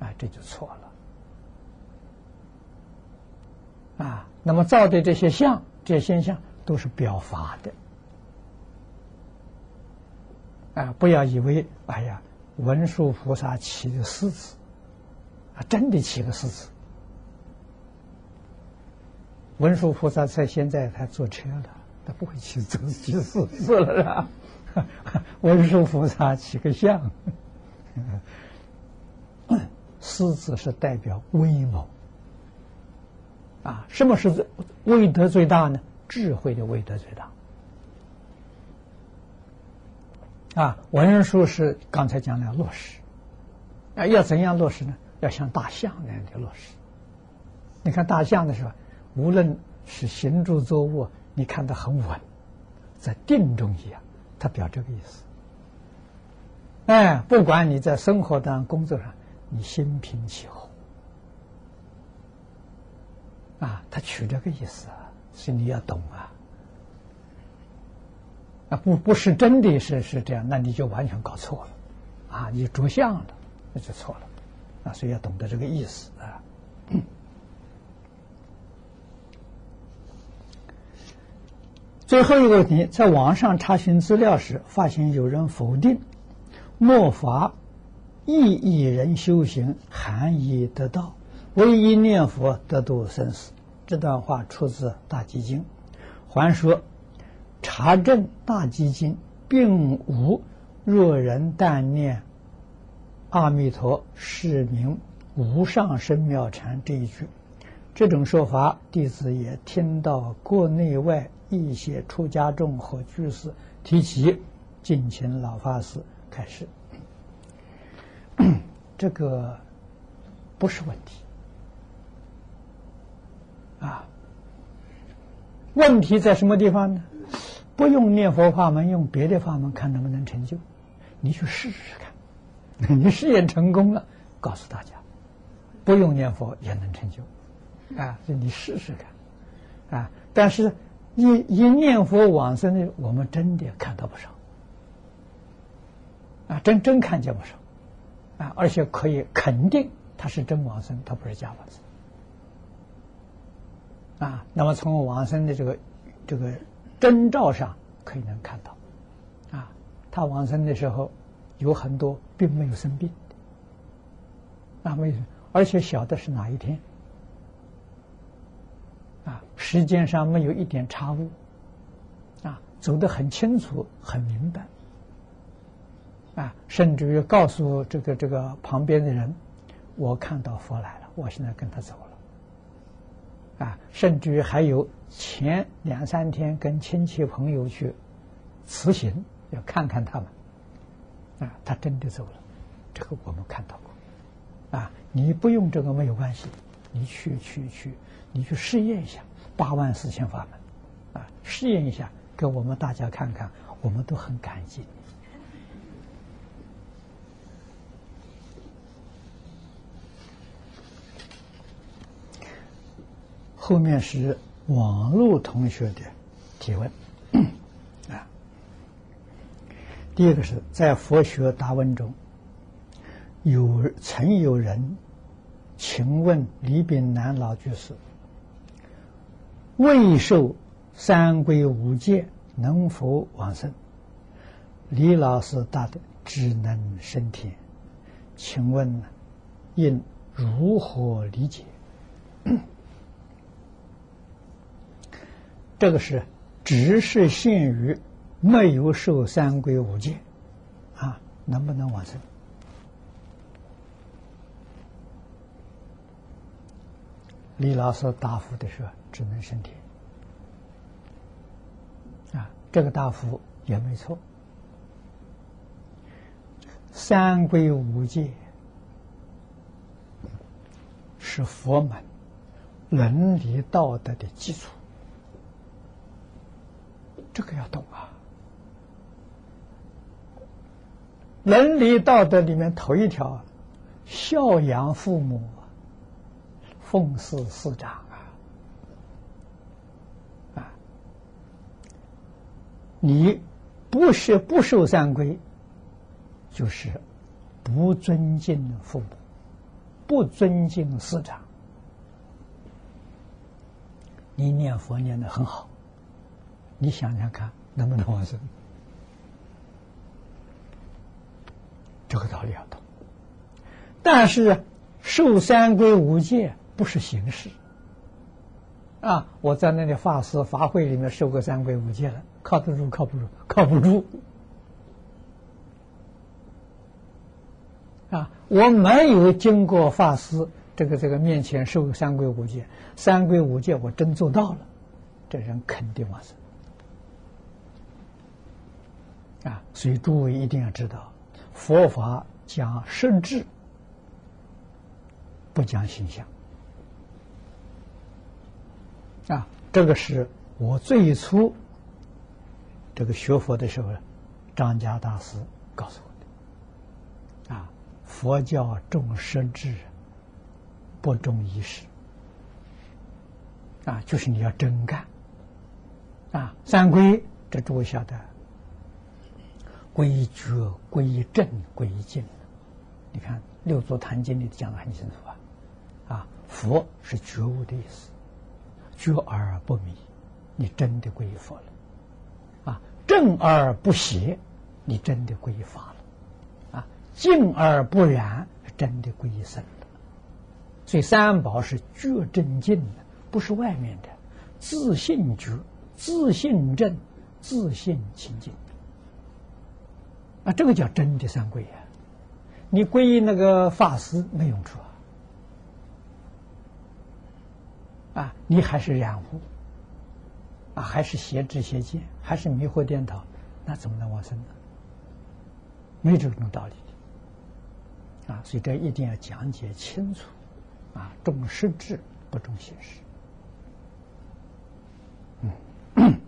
啊，这就错了。啊，那么造的这些相，这些现象都是表法的。啊，不要以为，哎呀，文殊菩萨起的狮子，啊，真的起个狮子。文殊菩萨在现在他坐车了，他不会骑走去四字了，是吧？文殊菩萨起个像，狮子是代表威猛啊。什么是威德最大呢？智慧的威德最大啊。文殊是刚才讲了落实啊，要怎样落实呢？要像大象那样的落实。你看大象的时候。无论是行住坐卧，你看它很稳，在定中一样，它表这个意思。哎，不管你在生活当中、工作上，你心平气和，啊，他取这个意思啊，所以你要懂啊。啊，不，不是真的是是这样，那你就完全搞错了，啊，你着相了，那就错了，啊，所以要懂得这个意思啊。最后一个问题，在网上查询资料时，发现有人否定“末法意义人修行含义得道，唯一念佛得度生死”。这段话出自《大基经》，还说查证《大基经》并无“若人但念阿弥陀，是名无上生妙禅”这一句。这种说法，弟子也听到国内外。一些出家众和居士提起，敬请老法师开始。这个不是问题啊。问题在什么地方呢？不用念佛法门，用别的法门看能不能成就？你去试试看，你试验成功了，告诉大家，不用念佛也能成就啊！你试试看啊！但是。一一念佛往生的，我们真的看到不少，啊，真真看见不少，啊，而且可以肯定他是真往生，他不是假往生，啊，那么从往生的这个这个征兆上可以能看到，啊，他往生的时候有很多并没有生病，啊，为什么？而且晓得是哪一天。啊，时间上没有一点差误，啊，走得很清楚、很明白，啊，甚至于告诉这个这个旁边的人，我看到佛来了，我现在跟他走了，啊，甚至于还有前两三天跟亲戚朋友去辞行，要看看他们，啊，他真的走了，这个我们看到过，啊，你不用这个没有关系，你去去去。你去试验一下八万四千法门，啊，试验一下，给我们大家看看，我们都很感激。后面是网络同学的提问，啊，第一个是在佛学答问中，有曾有人请问李炳南老居士。未受三规五戒，能否往生？李老师答的只能升天。请问应如何理解？这个是只是限于没有受三规五戒啊，能不能往生？李老师答复的是。只能升天啊！这个答复也没错。三规五戒是佛门伦理道德的基础，这个要懂啊。伦理道德里面头一条，孝养父母，奉事师长啊，啊，你不是不守三规，就是不尊敬父母，不尊敬师长。你念佛念的很好，你想想看，能不能往生？这个道理要懂，但是受三规五戒不是形式啊！我在那里法师法会里面受过三规五戒了，靠得住靠不住？靠不住啊！我没有经过法师这个这个面前受三规五戒，三规五戒我真做到了，这人肯定往生啊！所以诸位一定要知道。佛法讲实质，不讲形象。啊，这个是我最初这个学佛的时候，张家大师告诉我的。啊，佛教重实质，不重仪式。啊，就是你要真干。啊，三规，这诸位晓得。归觉、归正、归净，你看《六祖坛经》里讲的很清楚啊！啊，佛是觉悟的意思，觉而不迷，你真的归佛了；啊，正而不邪，你真的归法了；啊，净而不染，真的归生了。所以三宝是觉正净的，不是外面的，自信觉、自信正、自信清净。啊，这个叫真的三皈呀！你皈依那个法师没用处啊！啊，你还是染污，啊，还是邪知邪见，还是迷惑颠倒，那怎么能往生呢？没这种道理啊！所以这一定要讲解清楚啊，重实质不重形式。嗯。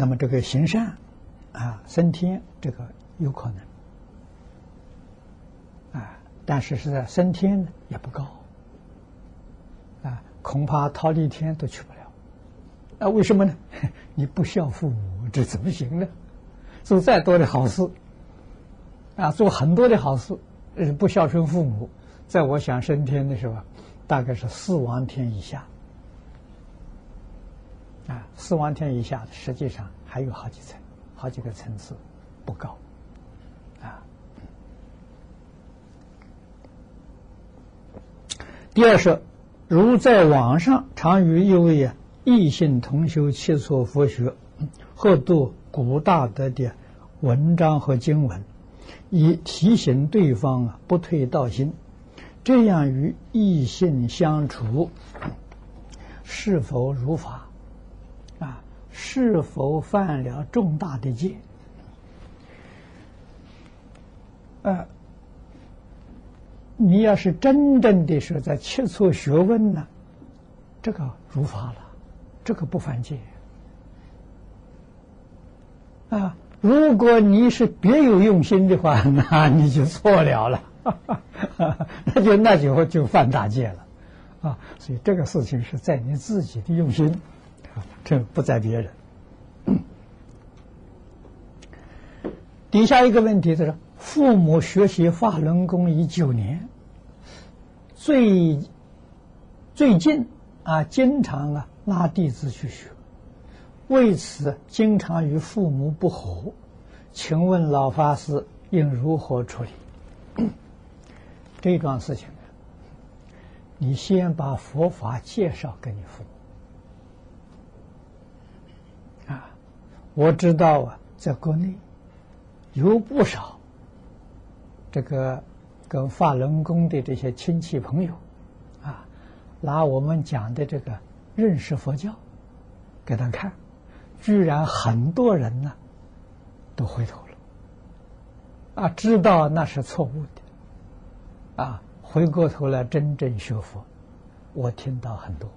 那么这个行善啊，升天这个有可能啊，但是是在升天呢也不高啊，恐怕逃离天都去不了。啊，为什么呢？你不孝父母，这怎么行呢？做再多的好事啊，做很多的好事，不孝顺父母，在我想升天的时候，大概是四王天以下。啊，四王天以下，实际上还有好几层，好几个层次，不高，啊。第二是，如在网上常与一位异性同修切磋佛学，或读古大德的文章和经文，以提醒对方啊不退道心，这样与异性相处，是否如法？是否犯了重大的戒？啊，你要是真正的是在切磋学问呢，这个如法了，这个不犯戒。啊，如果你是别有用心的话，那你就错了了，那就那就就犯大戒了，啊，所以这个事情是在你自己的用心。这不在别人。底下一个问题就是：父母学习法轮功已九年，最最近啊，经常啊拉弟子去学，为此经常与父母不和，请问老法师应如何处理？这桩事情呢，你先把佛法介绍给你父母。我知道啊，在国内有不少这个跟法轮功的这些亲戚朋友啊，拿我们讲的这个认识佛教给他看，居然很多人呢都回头了。啊，知道那是错误的啊，回过头来真正学佛，我听到很多，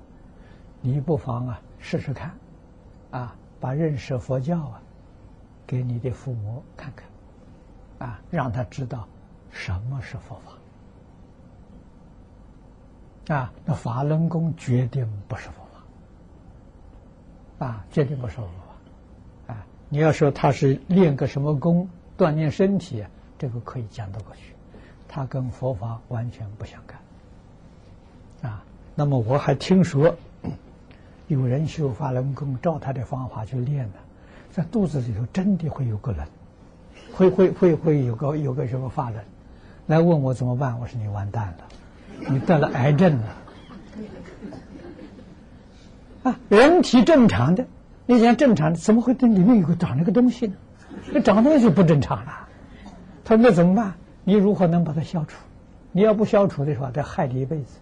你不妨啊试试看，啊，把认识佛教啊，给你的父母看看，啊，让他知道什么是佛法，啊，那法轮功绝对不是佛法，啊，绝对不是佛法，啊，你要说他是练个什么功锻炼身体，这个可以讲得过去。他跟佛法完全不相干，啊，那么我还听说有人修法轮功，照他的方法去练的，在肚子里头真的会有个人，会会会会有个有个什么法轮，来问我怎么办？我说你完蛋了，你得了癌症了，啊，人体正常的，你想正常的，怎么会对里面有个长那个东西呢？那长东西就不正常了，他说那怎么办？你如何能把它消除？你要不消除的话，得害你一辈子，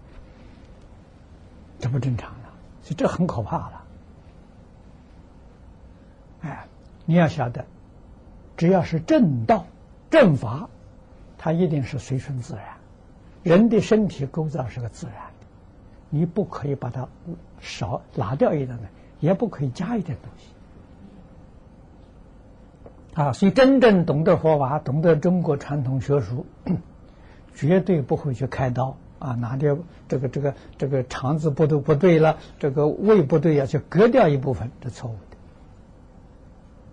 这不正常这很可怕了。哎，你要晓得，只要是正道、正法，它一定是随顺自然。人的身体构造是个自然的，你不可以把它少拿掉一点的，也不可以加一点东西。啊，所以真正懂得佛法、懂得中国传统学术，绝对不会去开刀啊！拿掉这个、这个、这个肠子不都不对了，这个胃不对，要去割掉一部分，这错误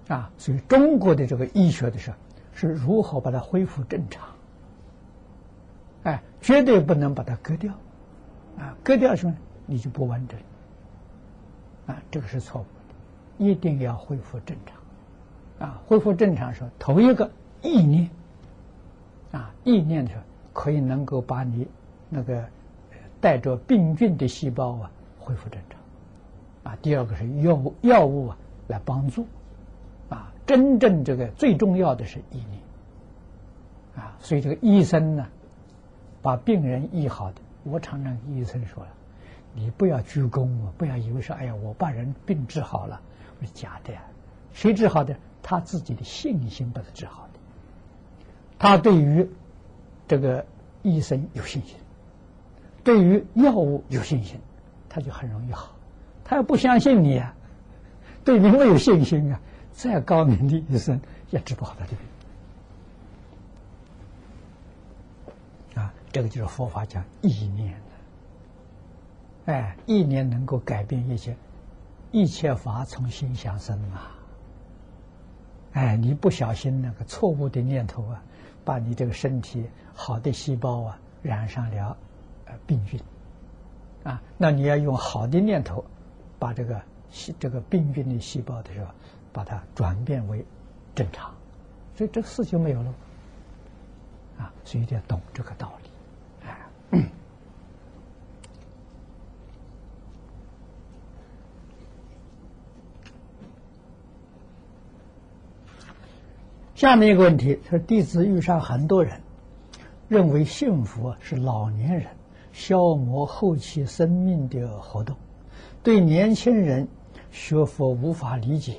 的。啊，所以中国的这个医学的时候，是如何把它恢复正常？哎，绝对不能把它割掉，啊，割掉什么你就不完整。啊，这个是错误的，一定要恢复正常。啊，恢复正常的时候，头一个意念，啊，意念的时候可以能够把你那个带着病菌的细胞啊恢复正常，啊，第二个是药物药物啊来帮助，啊，真正这个最重要的是意念，啊，所以这个医生呢，把病人医好的，我常常跟医生说了，你不要鞠躬啊，不要以为说，哎呀，我把人病治好了，我说假的呀，谁治好的？他自己的信心把他治好的，他对于这个医生有信心，对于药物有信心，他就很容易好。他要不相信你啊，对你没有信心啊，再高明的医生也治不好他的病。啊，这个就是佛法讲意念的，哎，意念能够改变一切，一切法从心想生啊。哎，你不小心那个错误的念头啊，把你这个身体好的细胞啊染上了病菌，啊，那你要用好的念头，把这个细这个病菌的细胞的时候，把它转变为正常，所以这个事就没有了，啊，所以一定要懂这个道理，哎。下面一个问题他说：弟子遇上很多人认为幸福是老年人。消磨后期生命的活动，对年轻人学佛无法理解，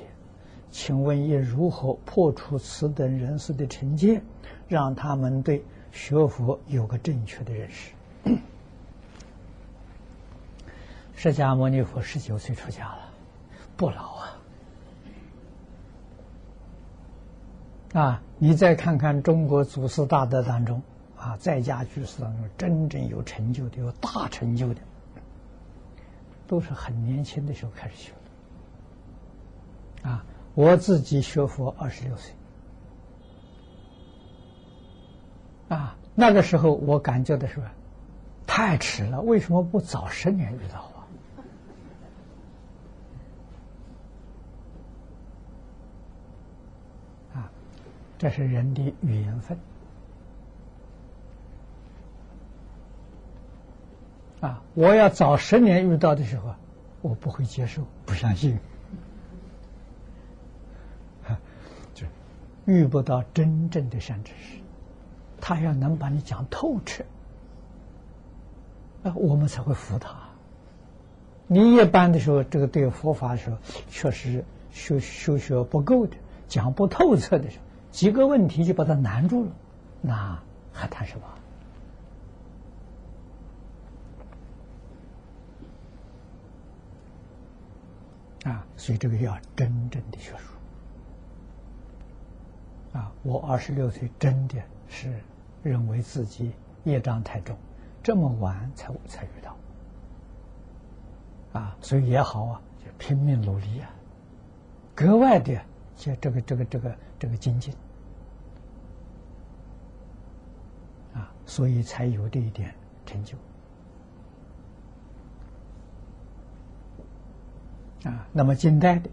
请问应如何破除此等人士的成见，让他们对学佛有个正确的认识？释迦牟尼佛十九岁出家了，不老啊。啊，你再看看中国祖师大德当中，啊，在家居士当中真正有成就的、有大成就的，都是很年轻的时候开始学的。啊，我自己学佛二十六岁，啊，那个时候我感觉的是，太迟了，为什么不早十年遇到啊？这是人的缘分啊！我要早十年遇到的时候，我不会接受，不相信，就遇不到真正的善知识，他要能把你讲透彻，啊，我们才会服他。你一般的时候，这个对佛法的时候，确实修修学不够的，讲不透彻的时候。几个问题就把他难住了，那还谈什么？啊，所以这个要真正的学术。啊，我二十六岁真的是认为自己业障太重，这么晚才才遇到。啊，所以也好啊，就拼命努力啊，格外的这这个这个这个这个精进。啊，所以才有这一点成就。啊，那么近代的，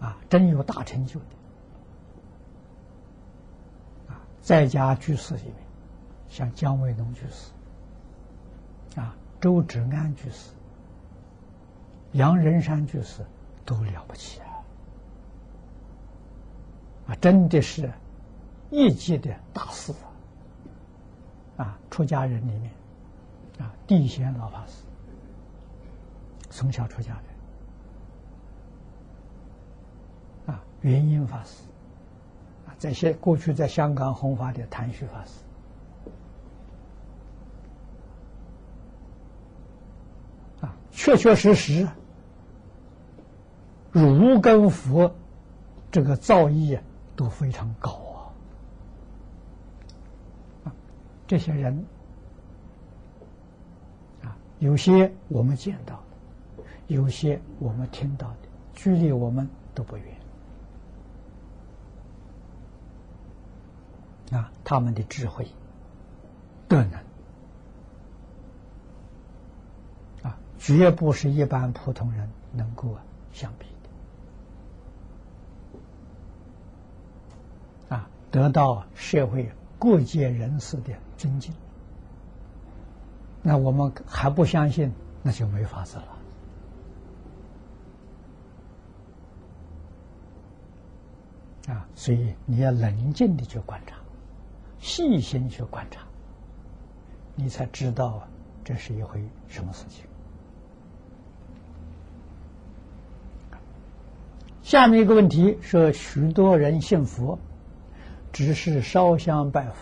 啊，真有大成就的，啊，在家居士里面，像姜维农居士，啊，周芷安居士，杨仁山居士，都了不起啊！啊，真的是一级的大师啊！出家人里面，啊，地仙老法师。从小出家的。啊，元音法师。啊，在现过去在香港弘法的谭旭法师。啊，确确实实儒跟佛这个造诣都非常高啊，这些人啊，有些我们见到。有些我们听到的，距离我们都不远啊！他们的智慧、德能啊，绝不是一般普通人能够相比的啊！得到社会各界人士的尊敬，那我们还不相信，那就没法子了。啊，所以你要冷静的去观察，细心去观察，你才知道这是一回什么事情。下面一个问题说，许多人信佛，只是烧香拜佛，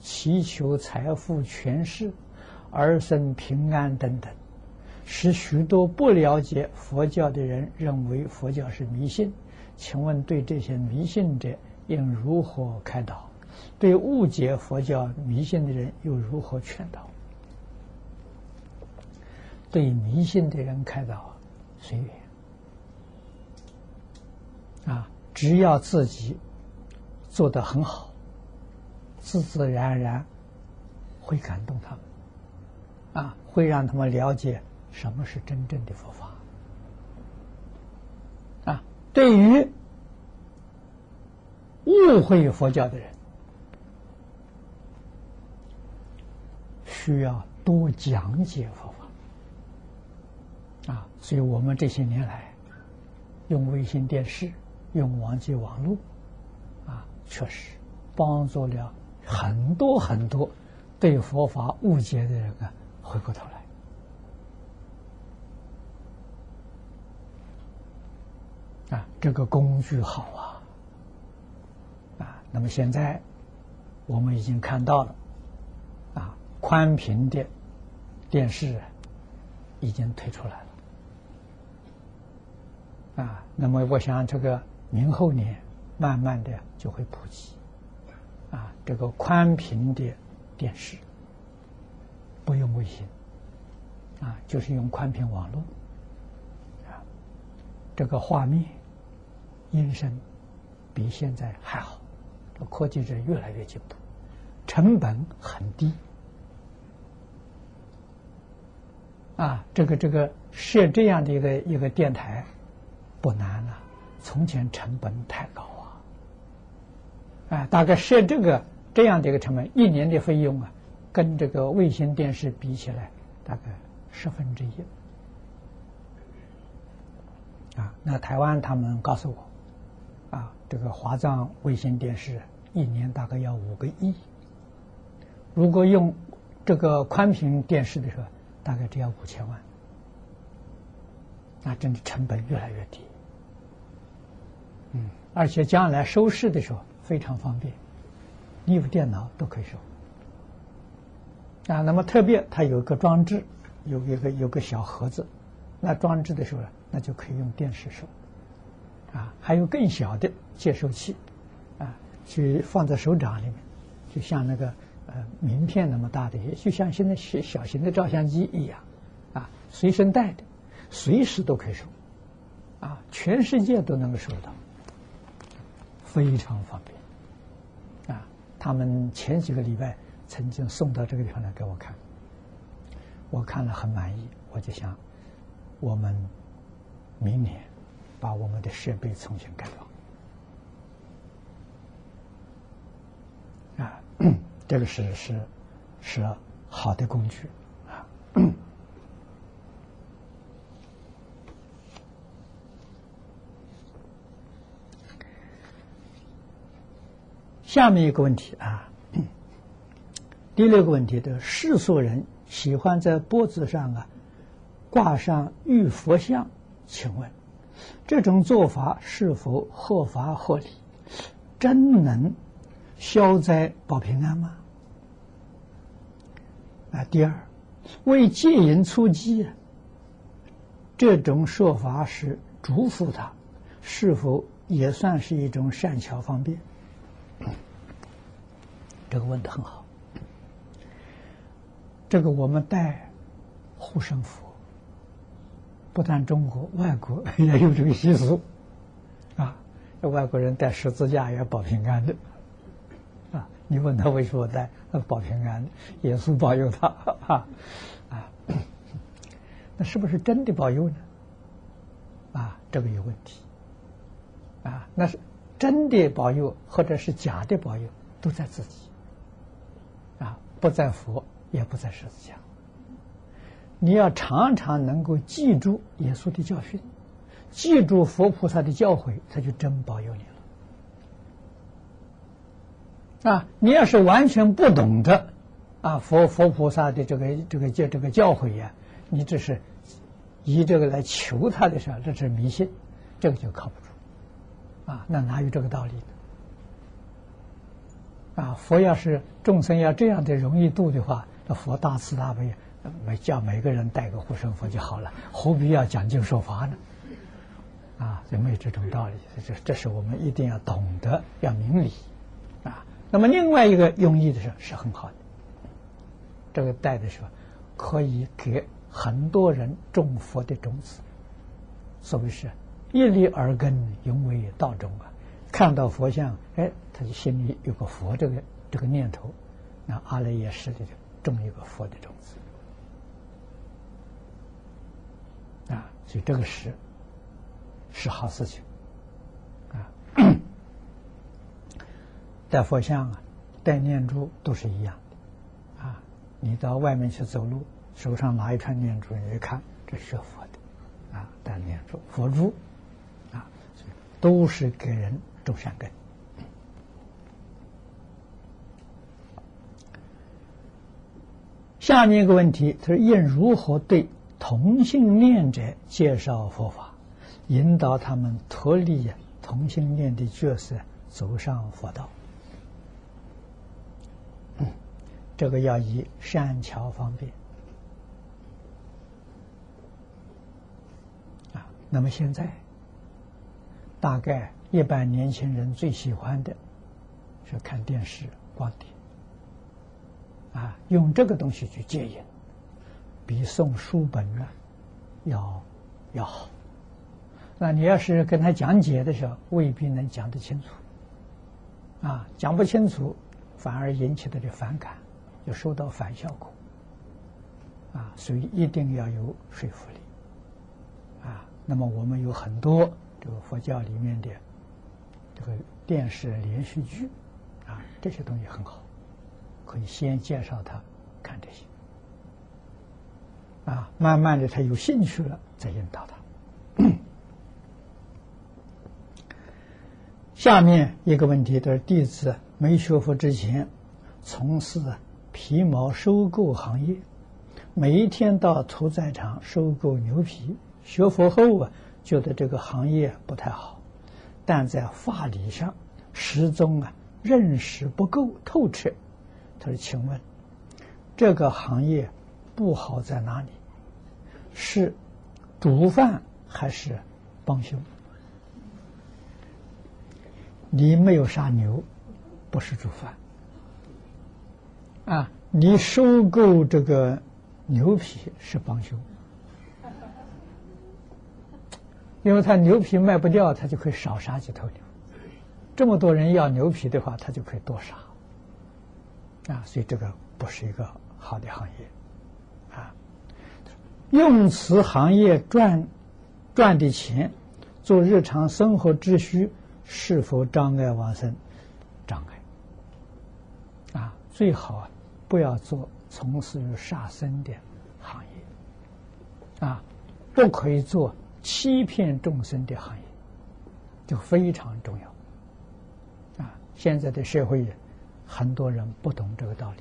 祈求财富、权势、儿孙平安等等，使许多不了解佛教的人认为佛教是迷信。请问对这些迷信者应如何开导？对误解佛教迷信的人又如何劝导？对迷信的人开导，随缘啊，只要自己做得很好，自自然然会感动他们，啊，会让他们了解什么是真正的佛法。对于误会佛教的人，需要多讲解佛法啊！所以我们这些年来用卫星电视、用网际网络啊，确实帮助了很多很多对佛法误解的人啊，回过头来。啊，这个工具好啊！啊，那么现在我们已经看到了，啊，宽屏的电视已经推出来了，啊，那么我想这个明后年慢慢的就会普及，啊，这个宽屏的电视不用卫星，啊，就是用宽屏网络，啊，这个画面。音声比现在还好，科技是越来越进步，成本很低啊！这个这个设这样的一个一个电台不难了，从前成本太高啊！啊，大概设这个这样的一个成本，一年的费用啊，跟这个卫星电视比起来，大概十分之一啊！那台湾他们告诉我。啊，这个华藏卫星电视一年大概要五个亿，如果用这个宽屏电视的时候，大概只要五千万，那真的成本越来越低。嗯，而且将来收视的时候非常方便，你有电脑都可以收。啊，那么特别它有一个装置，有一个有个小盒子，那装置的时候呢，那就可以用电视收。啊，还有更小的接收器，啊，去放在手掌里面，就像那个呃名片那么大的，就像现在小小型的照相机一样，啊，随身带的，随时都可以收，啊，全世界都能够收到，非常方便，啊，他们前几个礼拜曾经送到这个地方来给我看，我看了很满意，我就想，我们明年。把我们的设备重新改造，啊，这个是是是好的工具啊。下面一个问题啊，第六个问题的世俗人喜欢在脖子上啊挂上玉佛像，请问？这种做法是否合法合理？真能消灾保平安吗？啊，第二，为戒淫出击，这种说法是嘱咐他，是否也算是一种善巧方便？这个问的很好。这个我们带护身符。不但中国，外国 也有这个习俗，啊，外国人带十字架也保平安的，啊，你问他为什么带，保平安的，耶稣保佑他，啊，啊，那是不是真的保佑呢？啊，这个有问题，啊，那是真的保佑，或者是假的保佑，都在自己，啊，不在佛，也不在十字架。你要常常能够记住耶稣的教训，记住佛菩萨的教诲，他就真保佑你了。啊，你要是完全不懂得啊佛佛菩萨的这个这个教这个教诲呀，你这是以这个来求他的时候，这是迷信，这个就靠不住。啊，那哪有这个道理呢？啊，佛要是众生要这样的容易度的话，那佛大慈大悲。每叫每个人带个护身符就好了，何必要讲经说法呢？啊，就没有这种道理。这这是我们一定要懂得，要明理啊。那么另外一个用意的是是很好的，这个带的时候可以给很多人种佛的种子。所谓是一粒耳根，永为道种啊。看到佛像，哎，他就心里有个佛这个这个念头，那阿赖耶识里就种一个佛的种子。啊，所以这个是是好事情啊！带佛像啊，带念珠都是一样的啊。你到外面去走路，手上拿一串念珠，你一看，这是佛的啊，带念珠、佛珠啊，都是给人种善根。下面一个问题，他说应如何对？同性恋者介绍佛法，引导他们脱离同性恋的角色，走上佛道。这个要以善巧方便啊。那么现在，大概一般年轻人最喜欢的是看电视、光碟啊，用这个东西去戒瘾。比送书本呢要要好。那你要是跟他讲解的时候，未必能讲得清楚。啊，讲不清楚，反而引起他的反感，就收到反效果。啊，所以一定要有说服力。啊，那么我们有很多这个佛教里面的这个电视连续剧，啊，这些东西很好，可以先介绍他看这些。啊，慢慢的他有兴趣了，再引导他。下面一个问题的弟子没学佛之前，从事皮毛收购行业，每一天到屠宰场收购牛皮。学佛后啊，觉得这个行业不太好，但在法理上始终啊认识不够透彻。他说：“请问，这个行业不好在哪里？”是煮饭还是帮凶？你没有杀牛，不是煮饭啊！你收购这个牛皮是帮凶，因为他牛皮卖不掉，他就可以少杀几头牛。这么多人要牛皮的话，他就可以多杀啊！所以这个不是一个好的行业。用词行业赚赚的钱做日常生活之需。是否障碍往生？障碍啊，最好啊，不要做从事于杀生的行业啊，不可以做欺骗众生的行业，就非常重要啊。现在的社会很多人不懂这个道理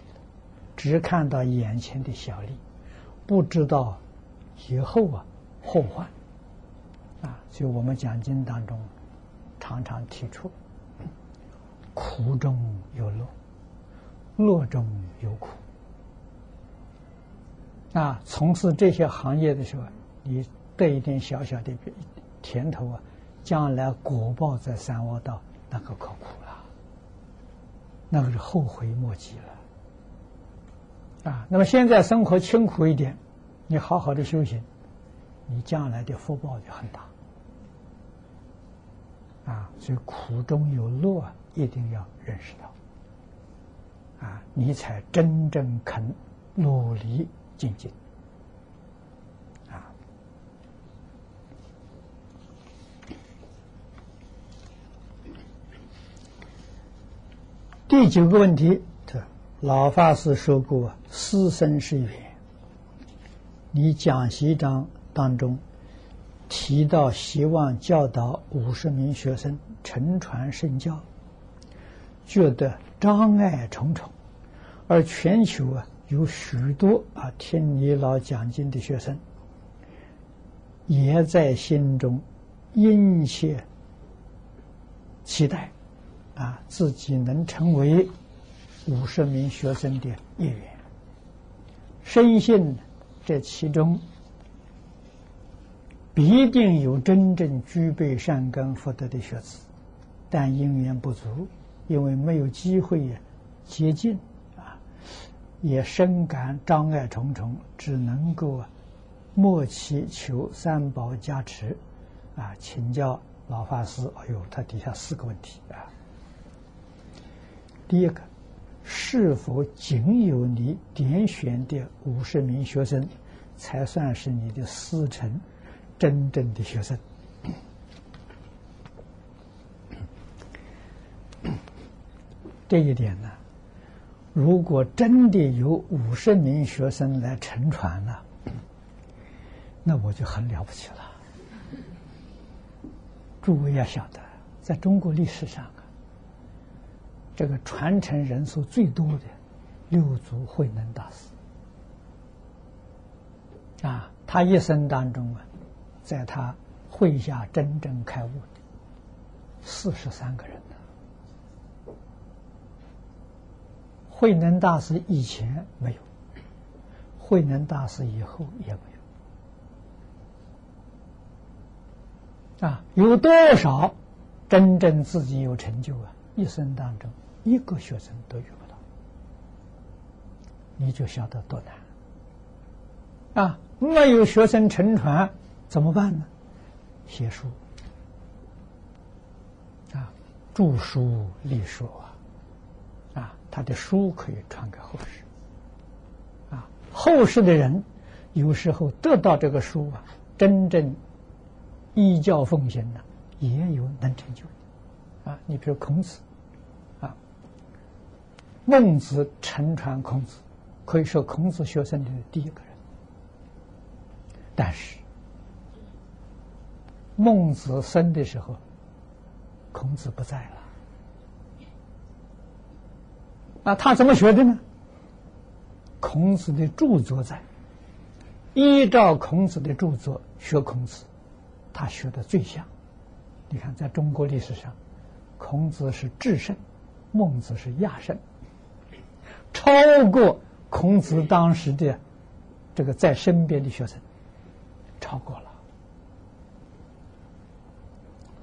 只看到眼前的小利，不知道以后啊后患啊。所以我们讲经当中。常常提出，苦中有乐，乐中有苦。啊，从事这些行业的时候，你得一点小小的甜头啊，将来果报在三恶道，那可可苦了，那个是后悔莫及了。啊，那么现在生活清苦一点，你好好的修行，你将来的福报就很大。啊，所以苦中有乐，一定要认识到，啊，你才真正肯努力精进，啊。第九个问题，老法师说过，师生是缘。你讲习章当中。提到希望教导五十名学生承传圣教，觉得障碍重重，而全球啊有许多啊听你老讲经的学生，也在心中殷切期待啊自己能成为五十名学生的一员，深信这其中。必定有真正具备善根福德的学子，但因缘不足，因为没有机会接近啊，也深感障碍重重，只能够啊默祈求三宝加持啊，请教老法师。哎呦，他底下四个问题啊。第一个，是否仅有你点选的五十名学生才算是你的师承？真正的学生，这一点呢，如果真的有五十名学生来乘船了，那我就很了不起了。诸位要晓得，在中国历史上，这个传承人数最多的六祖慧能大师啊，他一生当中啊。在他会下真正开悟的四十三个人呢。慧能大师以前没有，慧能大师以后也没有。啊，有多少真正自己有成就啊？一生当中一个学生都遇不到，你就晓得多难。啊，没有学生乘船。怎么办呢？写书啊，著书立说啊，啊，他的书可以传给后世啊。后世的人有时候得到这个书啊，真正依教奉行的，也有能成就的啊。你比如孔子，孟子承传孔子，可以说孔子学生的第一个人，但是。孟子生的时候，孔子不在了。啊，他怎么学的呢？孔子的著作在，依照孔子的著作学孔子，他学的最像。你看，在中国历史上，孔子是至圣，孟子是亚圣，超过孔子当时的这个在身边的学生，超过了。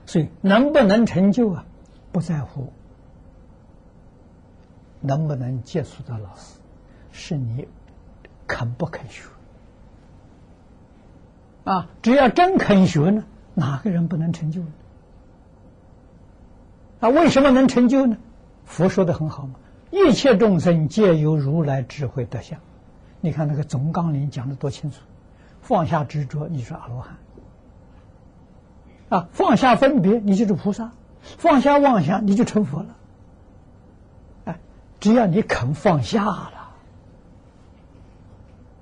所以能不能成就啊，不在乎能不能接触到老师，是你肯不肯学啊？只要真肯学呢，哪个人不能成就呢？啊，为什么能成就呢？佛说的很好嘛，一切众生皆由如来智慧德相。你看那个总纲领讲的多清楚，放下执着，你是阿罗汉。啊，放下分别，你就是菩萨；放下妄想，你就成佛了。哎，只要你肯放下了，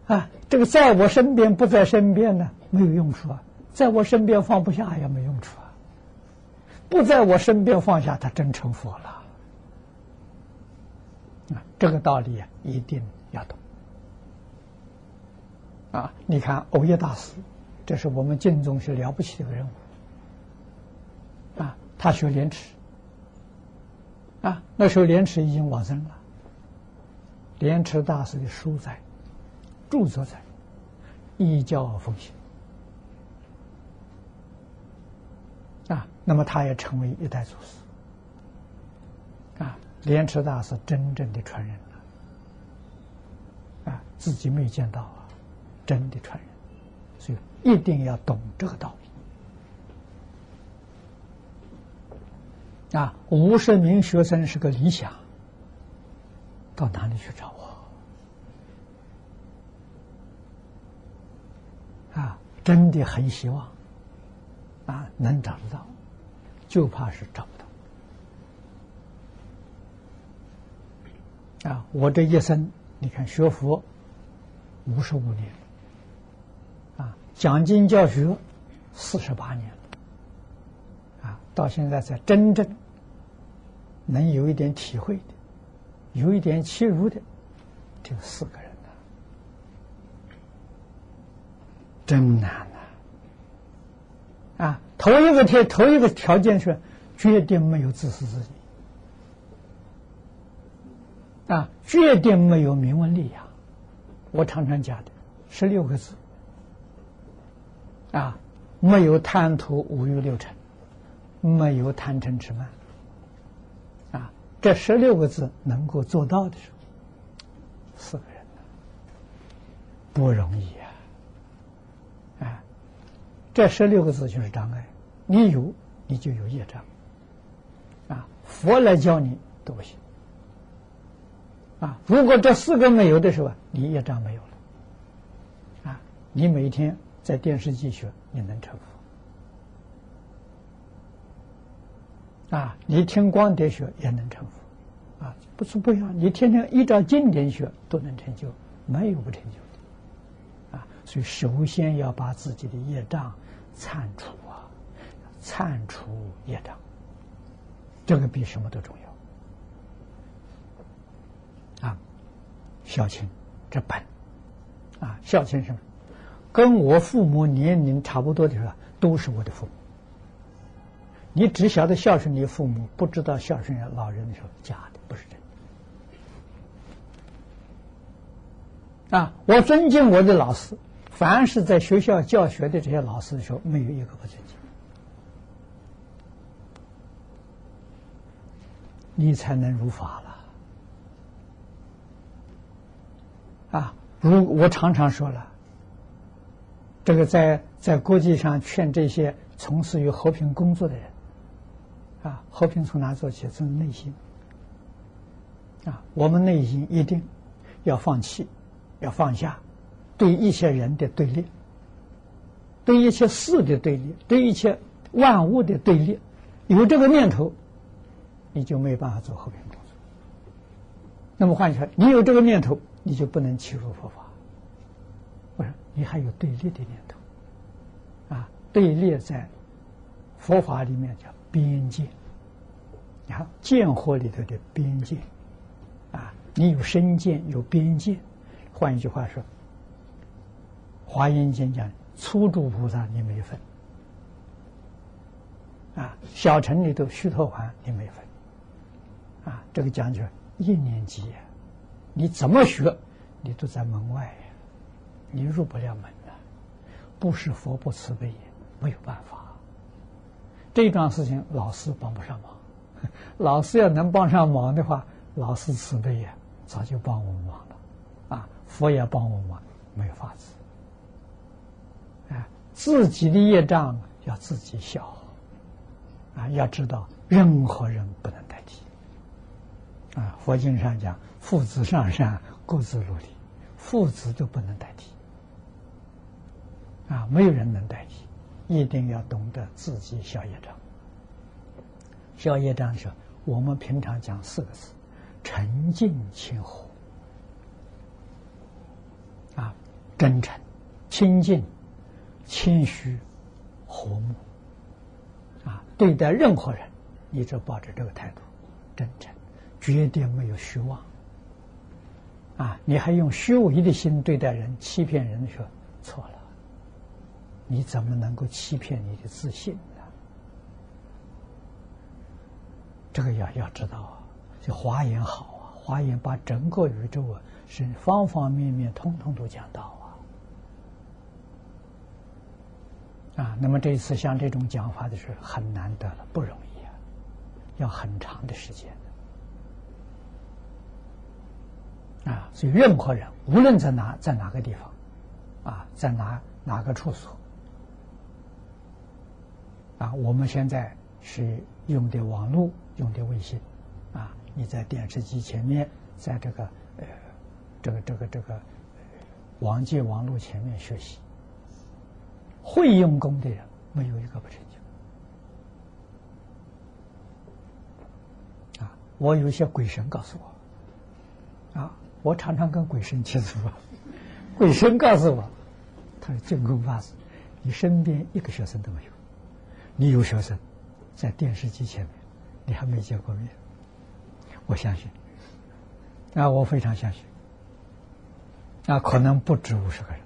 啊，这个在我身边不在身边呢，没有用处啊；在我身边放不下也没用处啊。不在我身边放下，他真成佛了。这个道理啊，一定要懂。啊，你看欧耶大师，这是我们晋宗是了不起的人物。啊，他学莲池，啊，那时候莲池已经往生了。莲池大师的书在，著作在，依教奉行。啊，那么他也成为一代祖师。莲池大师真正的传人了，啊，自己没见到啊，真的传人，所以一定要懂这个道理。啊，五十名学生是个理想，到哪里去找啊？啊，真的很希望，啊，能找得到，就怕是找不到。啊，我这一生，你看学佛五十五年，啊，讲经教学四十八年，啊，到现在才真正。能有一点体会的，有一点切入的，就四个人了，真难呐！啊，头一个条，头一个条件是决定没有自私自利，啊，决定没有名闻利养。我常常讲的十六个字，啊，没有贪图五欲六尘，没有贪嗔痴慢。啊这十六个字能够做到的时候，四个人不容易啊！啊，这十六个字就是障碍，你有你就有业障啊！佛来教你都不行啊！如果这四个没有的时候，你业障没有了啊！你每天在电视机学，你能成佛啊！你听光碟学也能成佛。啊，不是不一样，你天天依照经典学都能成就，没有不成就。啊，所以首先要把自己的业障铲除啊，铲除业障，这个比什么都重要。啊，孝亲这本，啊，孝亲什么？跟我父母年龄差不多的时候，都是我的父母。你只晓得孝顺你父母，不知道孝顺老人的时候，假的。不是真的啊！我尊敬我的老师，凡是在学校教学的这些老师的时候，没有一个不尊敬。你才能如法了啊！如我常常说了，这个在在国际上劝这些从事于和平工作的人啊，和平从哪做起？从内心。啊，我们内心一定要放弃，要放下对一些人的对立，对一切事的对立，对一切万物的对立。有这个念头，你就没有办法做和平工作。那么换句话，你有这个念头，你就不能欺入佛法。不是，你还有对立的念头。啊，对立在佛法里面叫边界。你看见火里头的边界。啊，你有身见，有边界。换一句话说，《华严经》讲初住菩萨你没分，啊，小乘里头须陀洹你没分，啊，这个讲究一年级，你怎么学，你都在门外呀，你入不了门的，不是佛不慈悲，没有办法。这桩事情老师帮不上忙。老师要能帮上忙的话，老师慈悲呀，早就帮我们忙了。啊，佛也帮我们忙，没有法子。啊，自己的业障要自己消。啊，要知道任何人不能代替。啊，佛经上讲，父子上善，各自努力，父子都不能代替。啊，没有人能代替，一定要懂得自己消业障。消业障是，我们平常讲四个字：沉静清和。啊，真诚、清净、谦虚、和睦。啊，对待任何人，你就抱着这个态度，真诚，绝对没有虚妄。啊，你还用虚伪的心对待人，欺骗人的时候，错了。你怎么能够欺骗你的自信呢？这个要要知道啊，这华严好啊，华严把整个宇宙啊，是方方面面通通都讲到啊。啊，那么这一次像这种讲法的是很难得了，不容易啊，要很长的时间啊。所以任何人，无论在哪，在哪个地方，啊，在哪哪个处所。啊，我们现在是用的网络，用的微信，啊，你在电视机前面，在这个呃，这个这个这个网际网络前面学习，会用功的人没有一个不成就。啊，我有一些鬼神告诉我，啊，我常常跟鬼神接触，鬼神告诉我，他说：“净空法师，你身边一个学生都没有。”你有学生在电视机前面，你还没见过面，我相信，啊，我非常相信，啊，可能不止五十个人，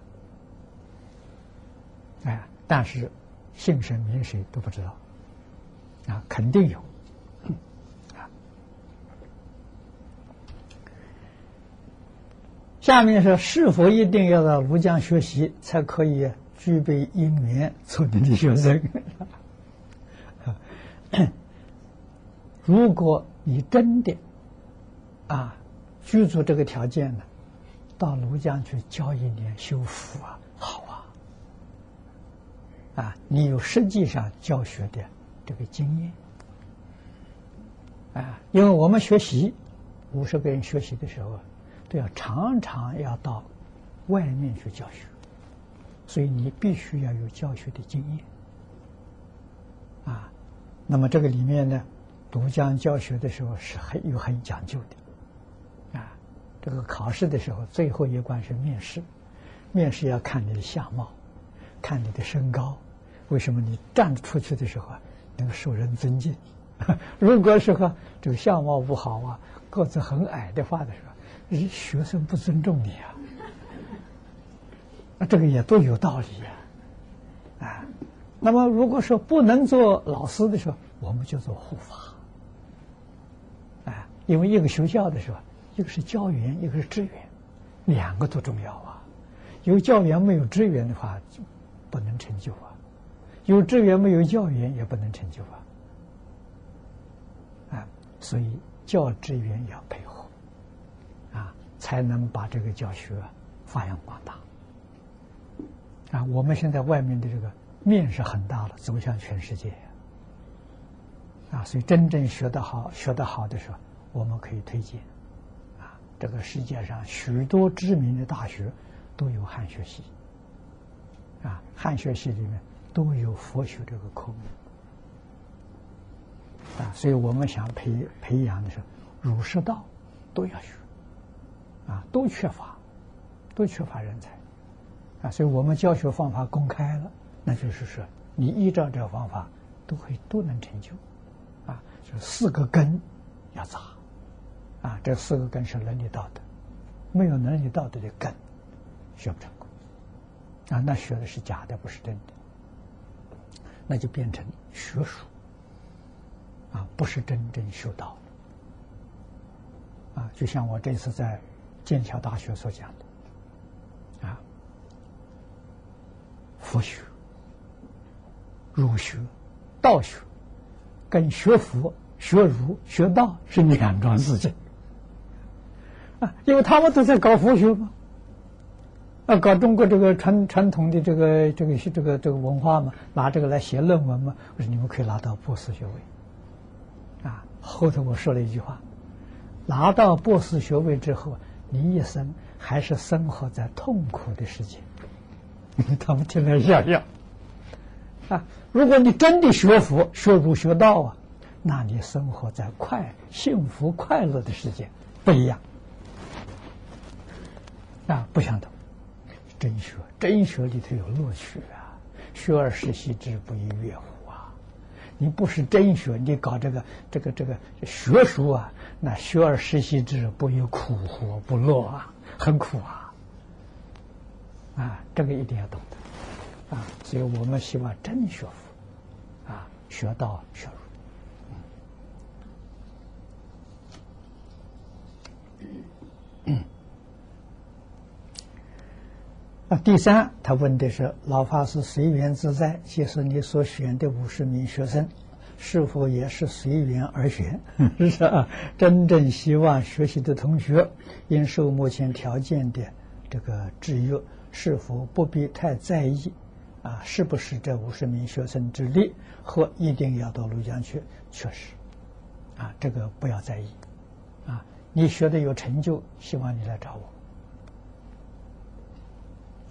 哎，但是姓谁名谁都不知道，啊，肯定有，下面是是否一定要到庐江学习才可以具备因缘做你的学生？如果你真的啊居住这个条件呢，到庐江去教一年修福啊，好啊！啊，你有实际上教学的这个经验啊，因为我们学习五十个人学习的时候，要常常要到外面去教学，所以你必须要有教学的经验啊。那么这个里面呢？庐江教学的时候是很有很讲究的，啊，这个考试的时候最后一关是面试，面试要看你的相貌，看你的身高，为什么你站出去的时候啊能受人尊敬？如果是和这个相貌不好啊，个子很矮的话的时候，学生不尊重你啊，那这个也都有道理呀，啊，那么如果说不能做老师的时候，我们就做护法。因为一个学校的时候，一个是教员，一个是支援，两个都重要啊。有教员没有支援的话，就不能成就啊；有支援没有教员也不能成就啊。啊，所以教职员要配合，才能把这个教学发扬光大。啊，我们现在外面的这个面是很大了，走向全世界。啊，所以真正学得好、学得好的时候。我们可以推荐，啊，这个世界上许多知名的大学都有汉学系，啊，汉学系里面都有佛学这个科目，啊，所以我们想培培养的是，儒释道都要学，啊，都缺乏，都缺乏人才，啊，所以我们教学方法公开了，那就是说，你依照这个方法，都可以都能成就，啊，就四个根要扎。啊，这四个根是伦理道德，没有伦理道德的根，学不成功。啊，那学的是假的，不是真的，那就变成学术，啊，不是真正修道。啊，就像我这次在剑桥大学所讲的，啊，佛学、儒学、道学跟学佛、学儒、学道是两桩事情啊，因为他们都在搞佛学嘛，啊，搞中国这个传传统的这个这个这个这个文化嘛，拿这个来写论文嘛。我说你们可以拿到博士学位啊。后头我说了一句话：拿到博士学位之后，你一生还是生活在痛苦的世界。他们听了笑笑。啊，如果你真的学佛、学儒、学道啊，那你生活在快、幸福、快乐的世界不一样。啊，不相同。真学，真学里头有乐趣啊！学而时习之，不亦乐乎啊！你不是真学，你搞这个、这个、这个学术啊，那学而时习之，不亦苦乎？不乐啊，很苦啊！啊，这个一定要懂得。啊，所以我们希望真学佛，啊，学道学儒。啊，第三，他问的是老法师随缘自在，即是你所选的五十名学生，是否也是随缘而学？是啊，真正希望学习的同学，因受目前条件的这个制约，是否不必太在意？啊，是不是这五十名学生之力和一定要到庐江去？确实，啊，这个不要在意。啊，你学的有成就，希望你来找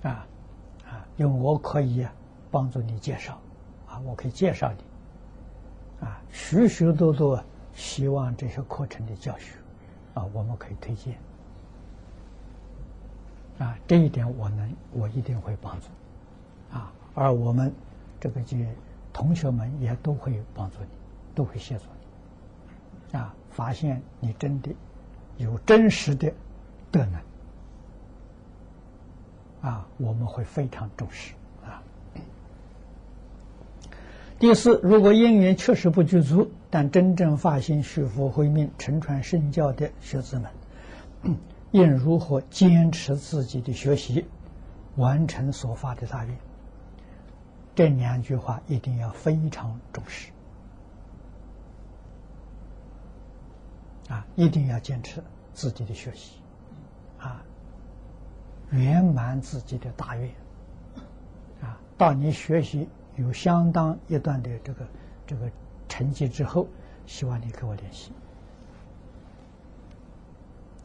我。啊，啊，因为我可以帮助你介绍，啊，我可以介绍你。啊，许许多多希望这些课程的教学，啊，我们可以推荐。啊，这一点我能，我一定会帮助。啊。而我们这个些同学们也都会帮助你，都会协助你，啊，发现你真的有真实的德能，啊，我们会非常重视。第四，如果因缘确实不具足，但真正发心续佛慧命、承传圣教的学子们，应如何坚持自己的学习，完成所发的大愿？这两句话一定要非常重视啊！一定要坚持自己的学习啊，圆满自己的大愿啊！到你学习有相当一段的这个这个成绩之后，希望你跟我联系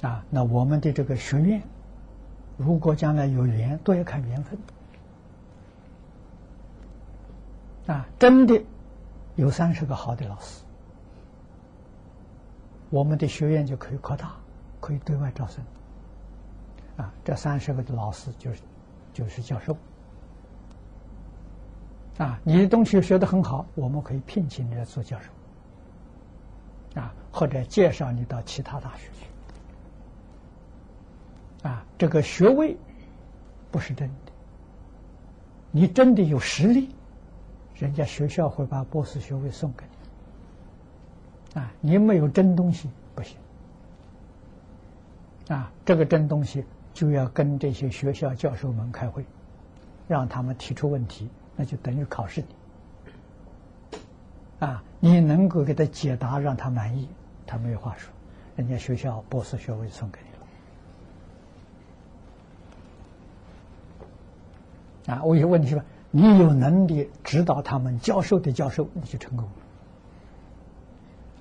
啊！那我们的这个学院，如果将来有缘，都要看缘分。啊，真的有三十个好的老师，我们的学院就可以扩大，可以对外招生。啊，这三十个的老师就是就是教授。啊，你的东西学的很好，我们可以聘请你来做教授。啊，或者介绍你到其他大学去。啊，这个学位不是真的，你真的有实力。人家学校会把博士学位送给你，啊，你没有真东西不行，啊，这个真东西就要跟这些学校教授们开会，让他们提出问题，那就等于考试你，啊，你能够给他解答，让他满意，他没有话说，人家学校博士学位送给你了，啊，我有问题吧？你有能力指导他们教授的教授，你就成功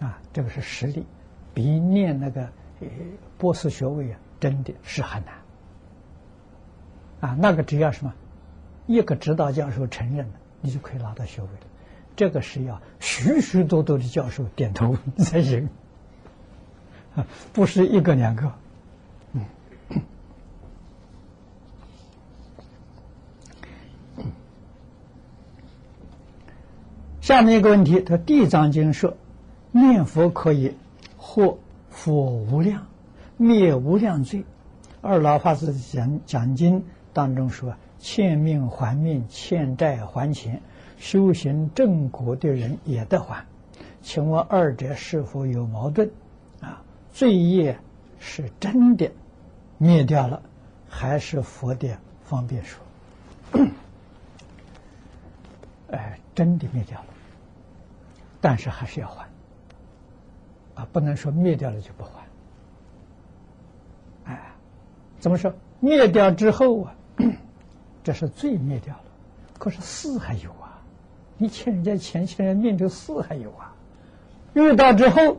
了。啊，这个是实力，比念那个呃博士学位啊，真的是很难。啊，那个只要什么，一个指导教授承认了，你就可以拿到学位了。这个是要许许多多的教授点头 才行，啊，不是一个两个。下面一个问题，他《地藏经》说，念佛可以获佛无量，灭无量罪。二老法师讲讲经当中说，欠命还命，欠债还钱，修行正果的人也得还。请问二者是否有矛盾？啊，罪业是真的灭掉了，还是佛的方便说？哎，真的灭掉了。但是还是要还。啊，不能说灭掉了就不还。哎，怎么说？灭掉之后啊，这是罪灭掉了，可是事还有啊。你欠人家钱，欠人家命，这事还有啊。遇到之后，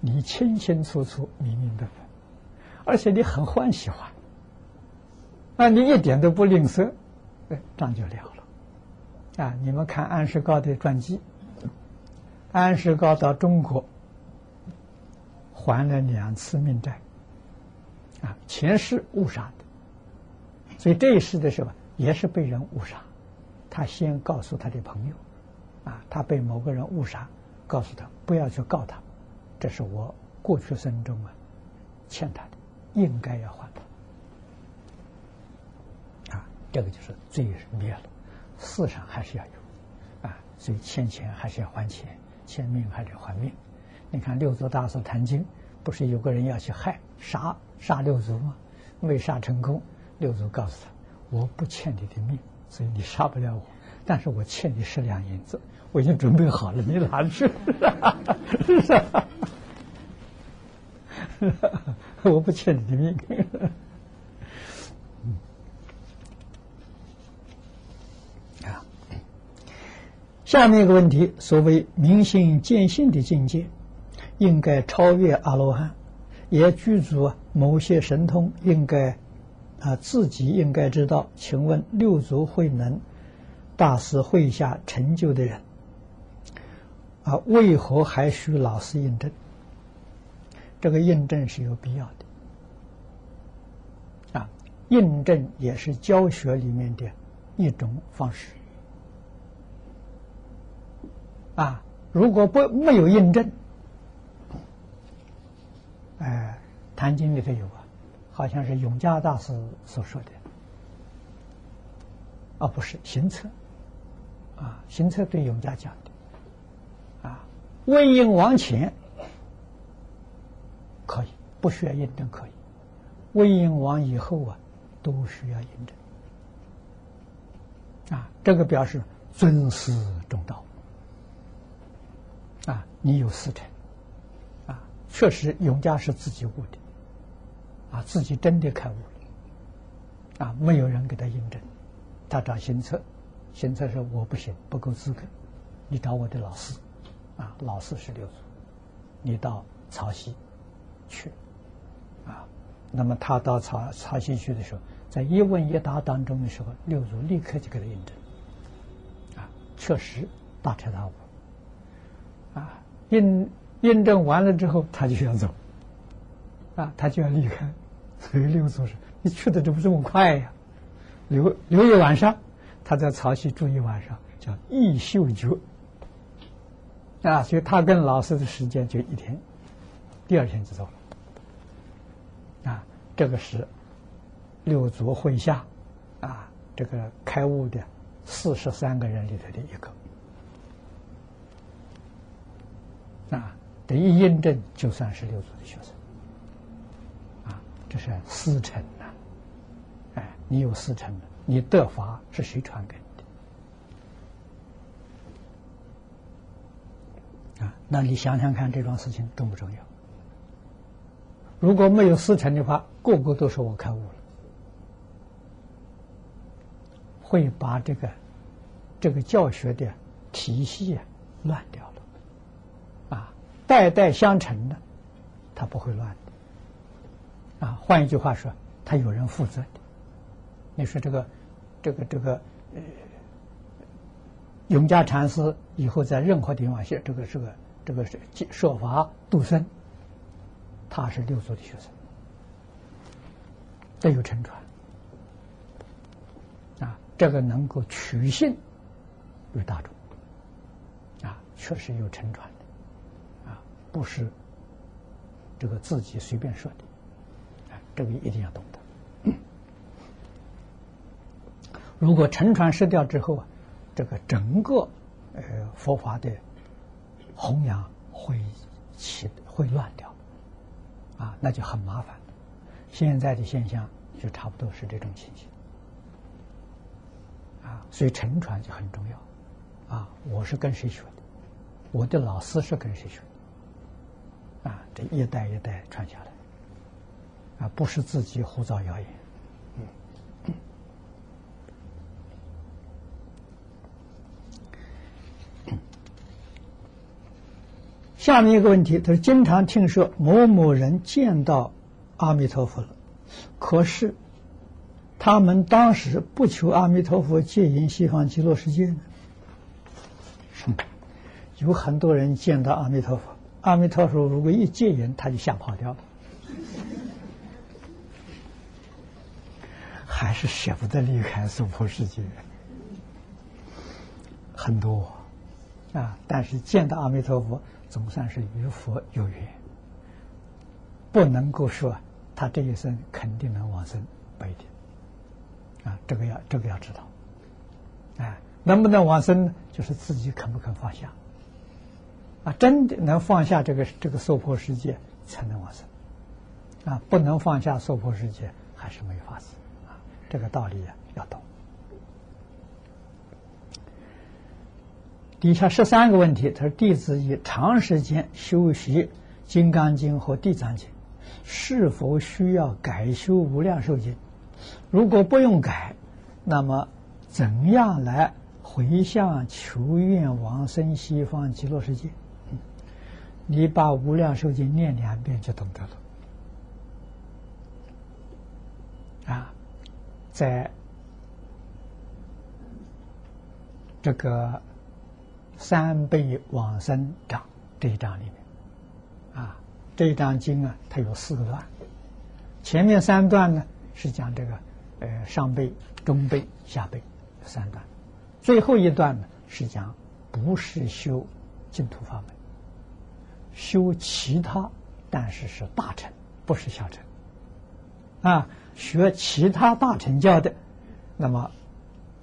你清清楚楚、明明白白，而且你很欢喜还，啊，你一点都不吝啬，哎，账就了了。啊，你们看安世高的传记。安世高到中国还了两次命债，啊，前世误杀，所以这一世的时候也是被人误杀。他先告诉他的朋友，啊，他被某个人误杀，告诉他不要去告他，这是我过去生中啊欠他的，应该要还他。啊，这个就是罪灭了，世上还是要有，啊，所以欠钱还是要还钱。欠命还得还命，你看六祖大师谈经，不是有个人要去害杀杀六祖吗？没杀成功，六祖告诉他：“我不欠你的命，所以你杀不了我，但是我欠你十两银子，我已经准备好了，你拿去。我不欠你的命。下面一个问题：所谓明心见性的境界，应该超越阿罗汉，也具足某些神通，应该啊自己应该知道。请问六祖慧能大师会下成就的人啊，为何还需老师印证？这个印证是有必要的啊，印证也是教学里面的一种方式。啊，如果不没有印证，哎，《坛经》里头有啊，好像是永嘉大师所说的，啊，不是行测，啊，行测对永嘉讲的，啊，问印王前。可以不需要印证可以，问印王以后啊，都需要印证，啊，这个表示尊师重道。啊，你有四成，啊，确实永嘉是自己悟的，啊，自己真的开悟了，啊，没有人给他印证，他找行测，行测说我不行，不够资格，你找我的老师，啊，老师是六祖，你到曹溪去，啊，那么他到曹曹溪去的时候，在一问一答当中的时候，六祖立刻就给他印证，啊，确实大彻大悟。啊，印印证完了之后，他就要走，啊，他就要离开。所以六祖说：“你去的怎么这么快呀？”留留一晚上，他在曹溪住一晚上，叫一宿觉。啊，所以他跟老师的时间就一天，第二天就走了。啊，这个是六祖会下，啊，这个开悟的四十三个人里头的一个。啊，这一印证就算是六祖的学生，这是师承呐，哎，你有师承，你得法是谁传给你的？啊，那你想想看，这桩事情重不重要？如果没有师承的话，个个都说我开悟了，会把这个这个教学的体系啊乱掉了。啊。代代相承的，他不会乱的。啊，换一句话说，他有人负责的。你说这个，这个，这个，呃，永嘉禅师以后在任何地方写这个，这个，这个是说法度生，他是六祖的学生，都有承传。啊，这个能够取信于大众，啊，确实有承传。不是这个自己随便说的，这个一定要懂得。如果沉船失掉之后啊，这个整个呃佛法的弘扬会起会乱掉，啊，那就很麻烦。现在的现象就差不多是这种情形，啊，所以沉船就很重要，啊，我是跟谁学的？我的老师是跟谁学的？啊，这一代一代传下来，啊，不是自己胡造谣言。下面一个问题，他说：“经常听说某某人见到阿弥陀佛了，可是他们当时不求阿弥陀佛接引西方极乐世界呢？”有很多人见到阿弥陀佛，阿弥陀佛如果一接引，他就吓跑掉了，还是舍不得离开娑婆世界。很多啊，但是见到阿弥陀佛。总算是与佛有缘，不能够说他这一生肯定能往生，不一定。啊，这个要这个要知道。哎，能不能往生呢？就是自己肯不肯放下。啊，真的能放下这个这个娑婆世界，才能往生。啊，不能放下娑婆世界，还是没法子。这个道理要懂。底下十三个问题，他说：“弟子以长时间修习《金刚经》和《地藏经》，是否需要改修《无量寿经》？如果不用改，那么怎样来回向求愿往生西方极乐世界？你把《无量寿经》念两遍就懂得了。啊，在这个。”三倍往生章这一章里面，啊，这一章经啊，它有四个段，前面三段呢是讲这个呃上辈、中辈、下辈三段，最后一段呢是讲不是修净土法门，修其他，但是是大乘，不是小乘，啊，学其他大乘教的，那么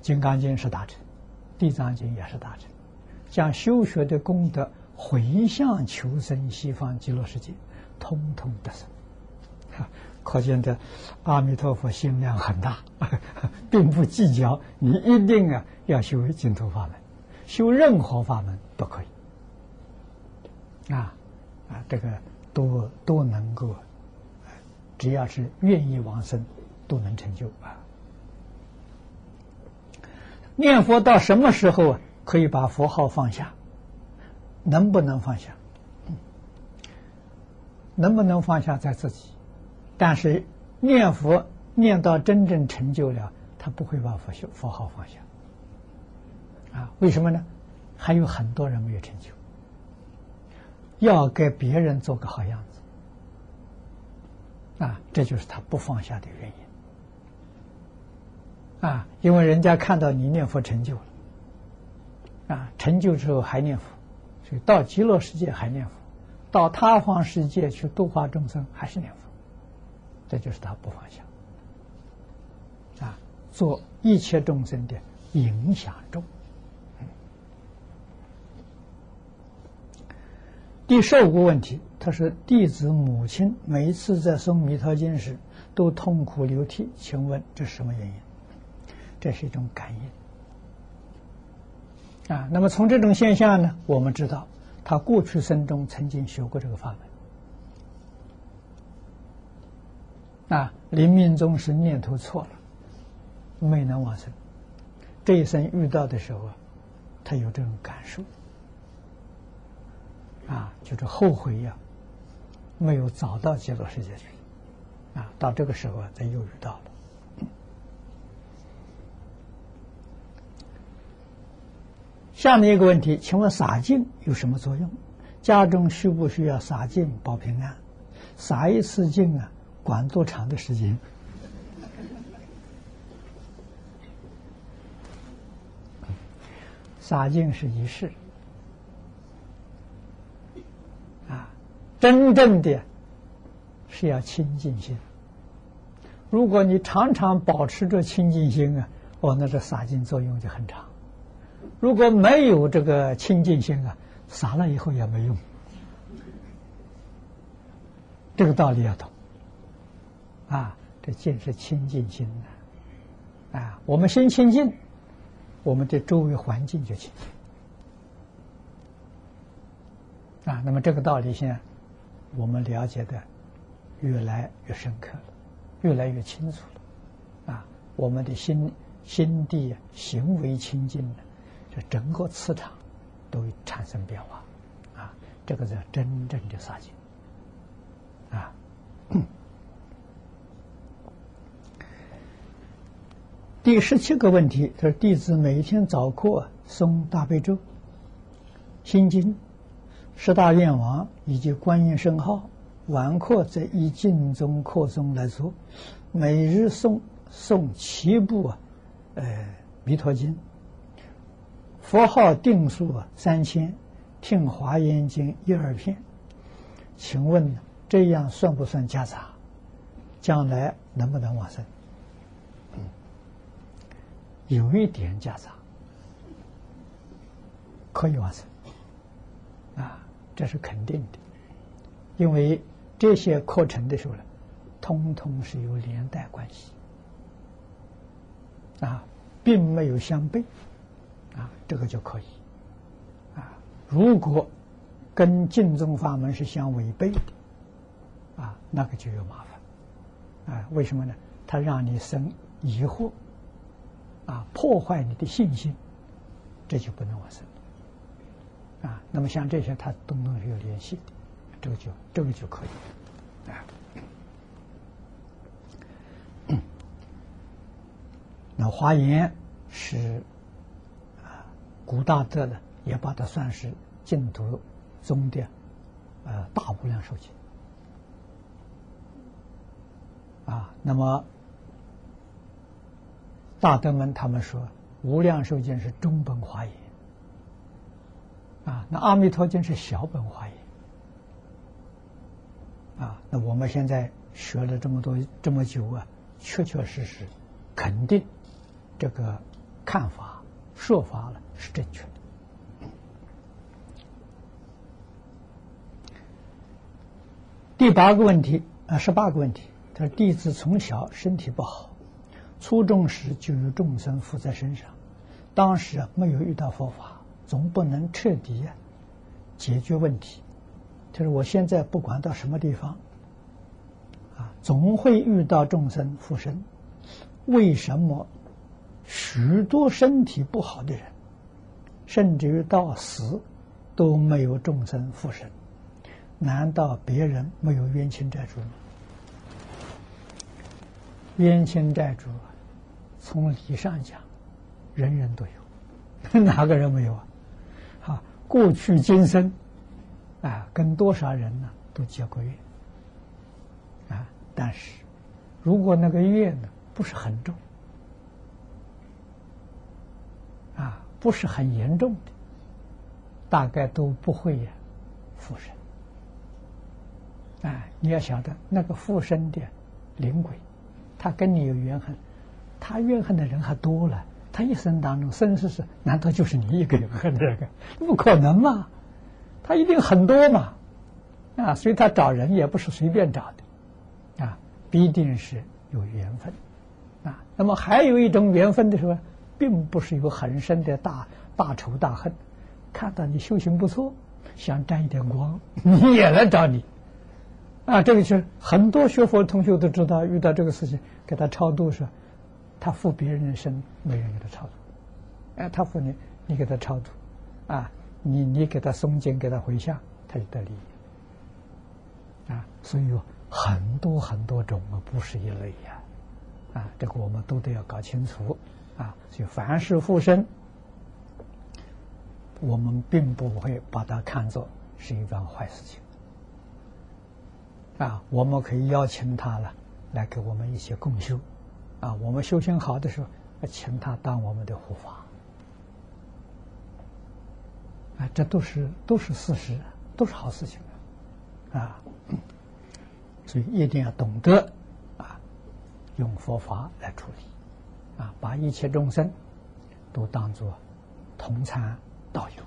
《金刚经》是大乘，《地藏经》也是大乘。将修学的功德回向求生西方极乐世界，通通得生。可见的阿弥陀佛心量很大，并不计较你一定啊要修净土法门，修任何法门都可以。啊啊，这个都都能够，只要是愿意往生，都能成就啊。念佛到什么时候？可以把佛号放下，能不能放下？能不能放下在自己？但是念佛念到真正成就了，他不会把佛佛号放下。啊，为什么呢？还有很多人没有成就，要给别人做个好样子。啊，这就是他不放下的原因。啊，因为人家看到你念佛成就了。啊，成就之后还念佛，所以到极乐世界还念佛，到他方世界去度化众生还是念佛，这就是他不放下，啊，做一切众生的影响众。第十五个问题，他说弟子母亲每一次在诵弥陀经时都痛哭流涕，请问这是什么原因？这是一种感应。啊，那么从这种现象呢，我们知道他过去生中曾经学过这个法门，啊，临命终时念头错了，没能往生，这一生遇到的时候啊，他有这种感受，啊，就是后悔呀，没有早到极乐世界去，啊，到这个时候啊，他又遇到了。下面一个问题，请问洒净有什么作用？家中需不需要洒净保平安？洒一次净啊，管多长的时间？洒净是仪式啊，真正的是要清净心。如果你常常保持着清净心啊，哦，那这洒净作用就很长。如果没有这个清净心啊，洒了以后也没用。这个道理要懂啊，这净是清净心的啊。我们心清净，我们的周围环境就清净啊，那么这个道理现在我们了解的越来越深刻了，越来越清楚了。啊，我们的心心地行为清净了，这整个磁场都产生变化。啊，这个是真正的杀精。啊。第十七个问题，他说：“弟子每天早课诵大悲咒、心经、十大愿王以及观音圣号，完课则以经中课中来做。每日诵诵七部啊，呃，弥陀经，佛号定数啊三千，听华严经一二片。请问这样算不算夹杂？将来能不能往生？”有一点夹杂，可以完成，啊，这是肯定的，因为这些课程的时候呢，通通是有连带关系，啊，并没有相悖，啊，这个就可以，啊，如果跟净宗法门是相违背的，啊，那个就有麻烦，啊，为什么呢？他让你生疑惑。啊，破坏你的信心，这就不能往生。啊，那么像这些，它都能有联系的，这个就这个就可以。啊，那华严是啊，古大德的也把它算是净土中的呃大无量寿经。啊，那么。大德们他们说，《无量寿经》是中本华严，啊，那《阿弥陀经》是小本华严，啊，那我们现在学了这么多这么久啊，确确实实肯定这个看法说法了是正确的。第八个问题啊，十八个问题，他说弟子从小身体不好。初中时就有众生附在身上，当时啊没有遇到佛法，总不能彻底解决问题。就是我现在不管到什么地方，啊，总会遇到众生附身。为什么许多身体不好的人，甚至于到死都没有众生附身？难道别人没有冤亲债主吗？冤亲债主。从理上讲，人人都有，哪个人没有啊？过去今生，啊，跟多少人呢都结过怨，啊，但是如果那个怨呢不是很重，啊，不是很严重的，大概都不会呀附身。啊，你要晓得那个附身的灵鬼，他跟你有怨恨。他怨恨的人还多了，他一生当中生世世，难道就是你一个人恨这个？不可能嘛，他一定很多嘛，啊，所以他找人也不是随便找的，啊，必定是有缘分，啊，那么还有一种缘分的时候，并不是有很深的大大仇大恨，看到你修行不错，想沾一点光，你也来找你，啊，这个是很多学佛同学都知道，遇到这个事情给他超度是。他负别人的身，没人给他超度。哎，他负你，你给他超度，啊，你你给他诵经，给他回向，他就得利益。啊，所以有很多很多种啊，不是一类呀。啊，这个我们都得要搞清楚。啊，所以凡是附身，我们并不会把它看作是一桩坏事情。啊，我们可以邀请他了，来给我们一些共修。啊，我们修行好的时候，请他当我们的护法，啊，这都是都是事实，都是好事情啊，所以一定要懂得啊，用佛法来处理，啊，把一切众生都当作同参道友。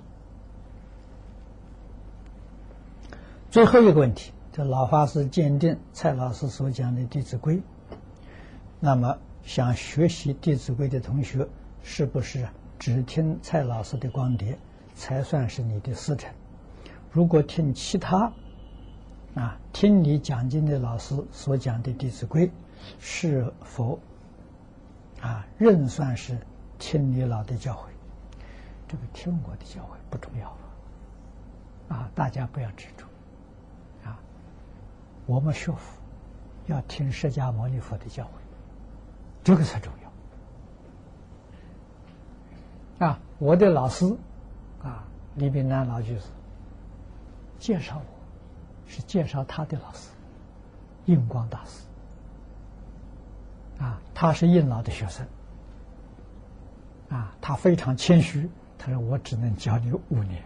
最后一个问题，这老法师鉴定蔡老师所讲的《弟子规》。那么，想学习《弟子规》的同学，是不是只听蔡老师的光碟才算是你的师承？如果听其他啊听你讲经的老师所讲的《弟子规》，是否啊仍算是听你老的教诲？这个听我的教诲不重要啊，大家不要执着啊。我们学佛要听释迦牟尼佛的教诲，这个才重要啊。我的老师啊，李炳南老居士介绍我，是介绍他的老师印光大师啊，他是印老的学生啊，他非常谦虚。他说：“我只能教你五年，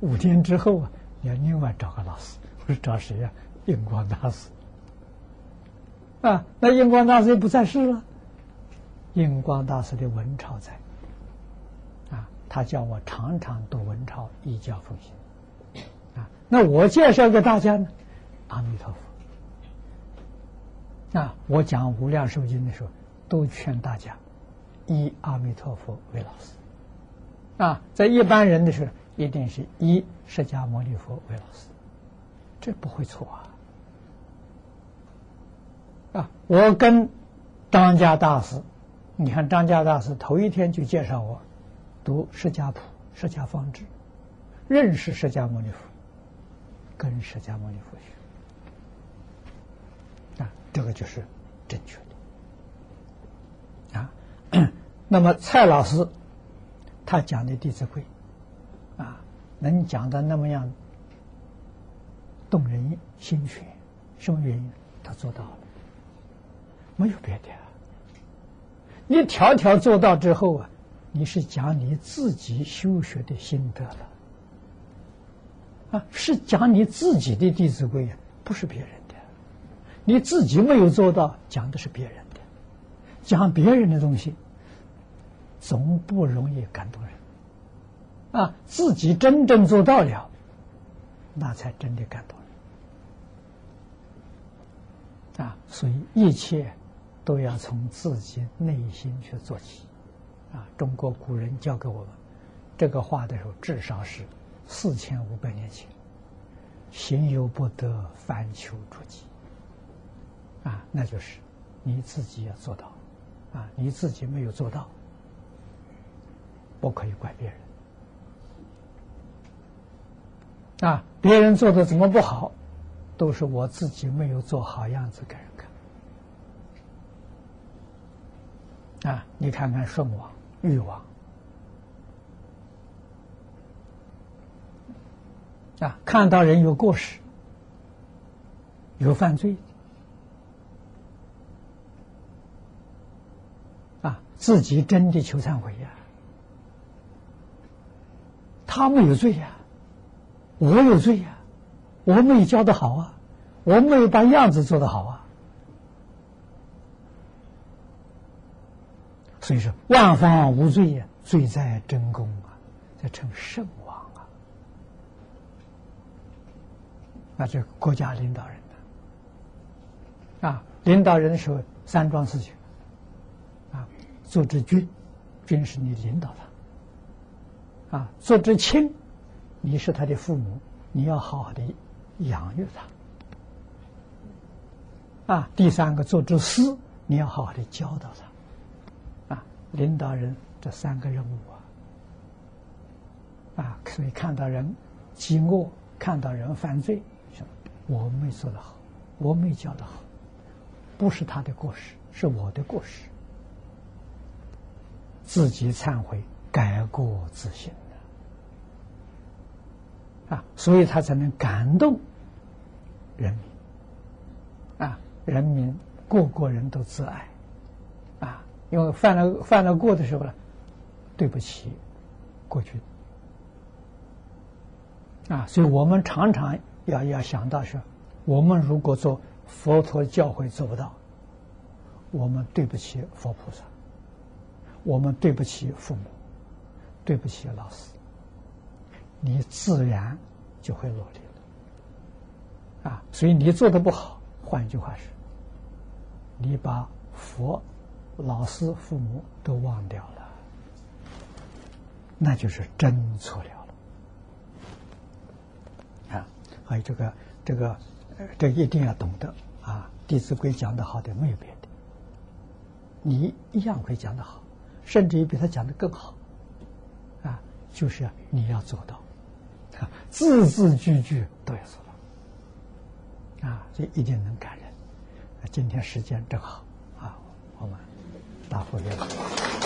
五年之后啊，你要另外找个老师。”我说：“找谁呀？”印光大师。啊，那印光大师不在世了。印光大师的文钞在。啊，他叫我常常读文钞，以教奉行。啊，那我介绍给大家呢，阿弥陀佛。啊，我讲《无量寿经》的时候，都劝大家以阿弥陀佛为老师。啊，在一般人的时候，一定是以释迦牟尼佛为老师，这不会错啊！啊，我跟张家大师，你看张家大师头一天就介绍我读《释迦谱》《释迦方志》，认识释迦牟尼佛，跟释迦牟尼佛学，啊，这个就是正确的。啊，那么蔡老师。他讲的《弟子规》，啊，能讲的那么样动人心弦，什么原因？他做到了，没有别的。你条条做到之后啊，你是讲你自己修学的心得了，啊，是讲你自己的《弟子规》，不是别人的。你自己没有做到，讲的是别人的，讲别人的东西。总不容易感动人啊！自己真正做到了，那才真的感动人啊！所以一切都要从自己内心去做起啊！中国古人教给我们这个话的时候，至少是四千五百年前，行有不得，反求诸己啊！那就是你自己要做到啊！你自己没有做到。不可以怪别人啊！别人做的怎么不好，都是我自己没有做好样子给人看啊！你看看舜王、禹王啊，看到人有过失、有犯罪啊，自己真的求忏悔呀。他没有罪呀，我有罪呀，我没有教的好啊，我没有把样子做得好啊，所以说万方无罪呀，罪在真功啊，在称圣王啊，那这国家领导人呢，啊，领导人的时候三桩事情，啊，做之君，君是你领导的。啊，做之亲，你是他的父母，你要好好的养育他。啊，第三个做之师，你要好好的教导他。领导人这三个任务啊，啊，所以看到人饥饿，看到人犯罪，我没做得好，我没教得好，不是他的过失，是我的过失，自己忏悔，改过自新。啊，所以他才能感动人民啊！人民个个人都自爱，因为犯了犯了过的时候呢，对不起过去啊，所以我们常常要要想到说，我们如果做佛陀教诲做不到，我们对不起佛菩萨，我们对不起父母，对不起老师。你自然就会落力了，啊！所以你做的不好，换一句话是，你把佛、老师、父母都忘掉了，那就是真错了了。还有这个这个，这一定要懂得啊，《弟子规》讲的好的没有别的，你一样会讲的好，甚至于比他讲的更好，啊，就是你要做到，啊，字字句句都要做到，啊，这一定能感人。今天时间正好，大伙认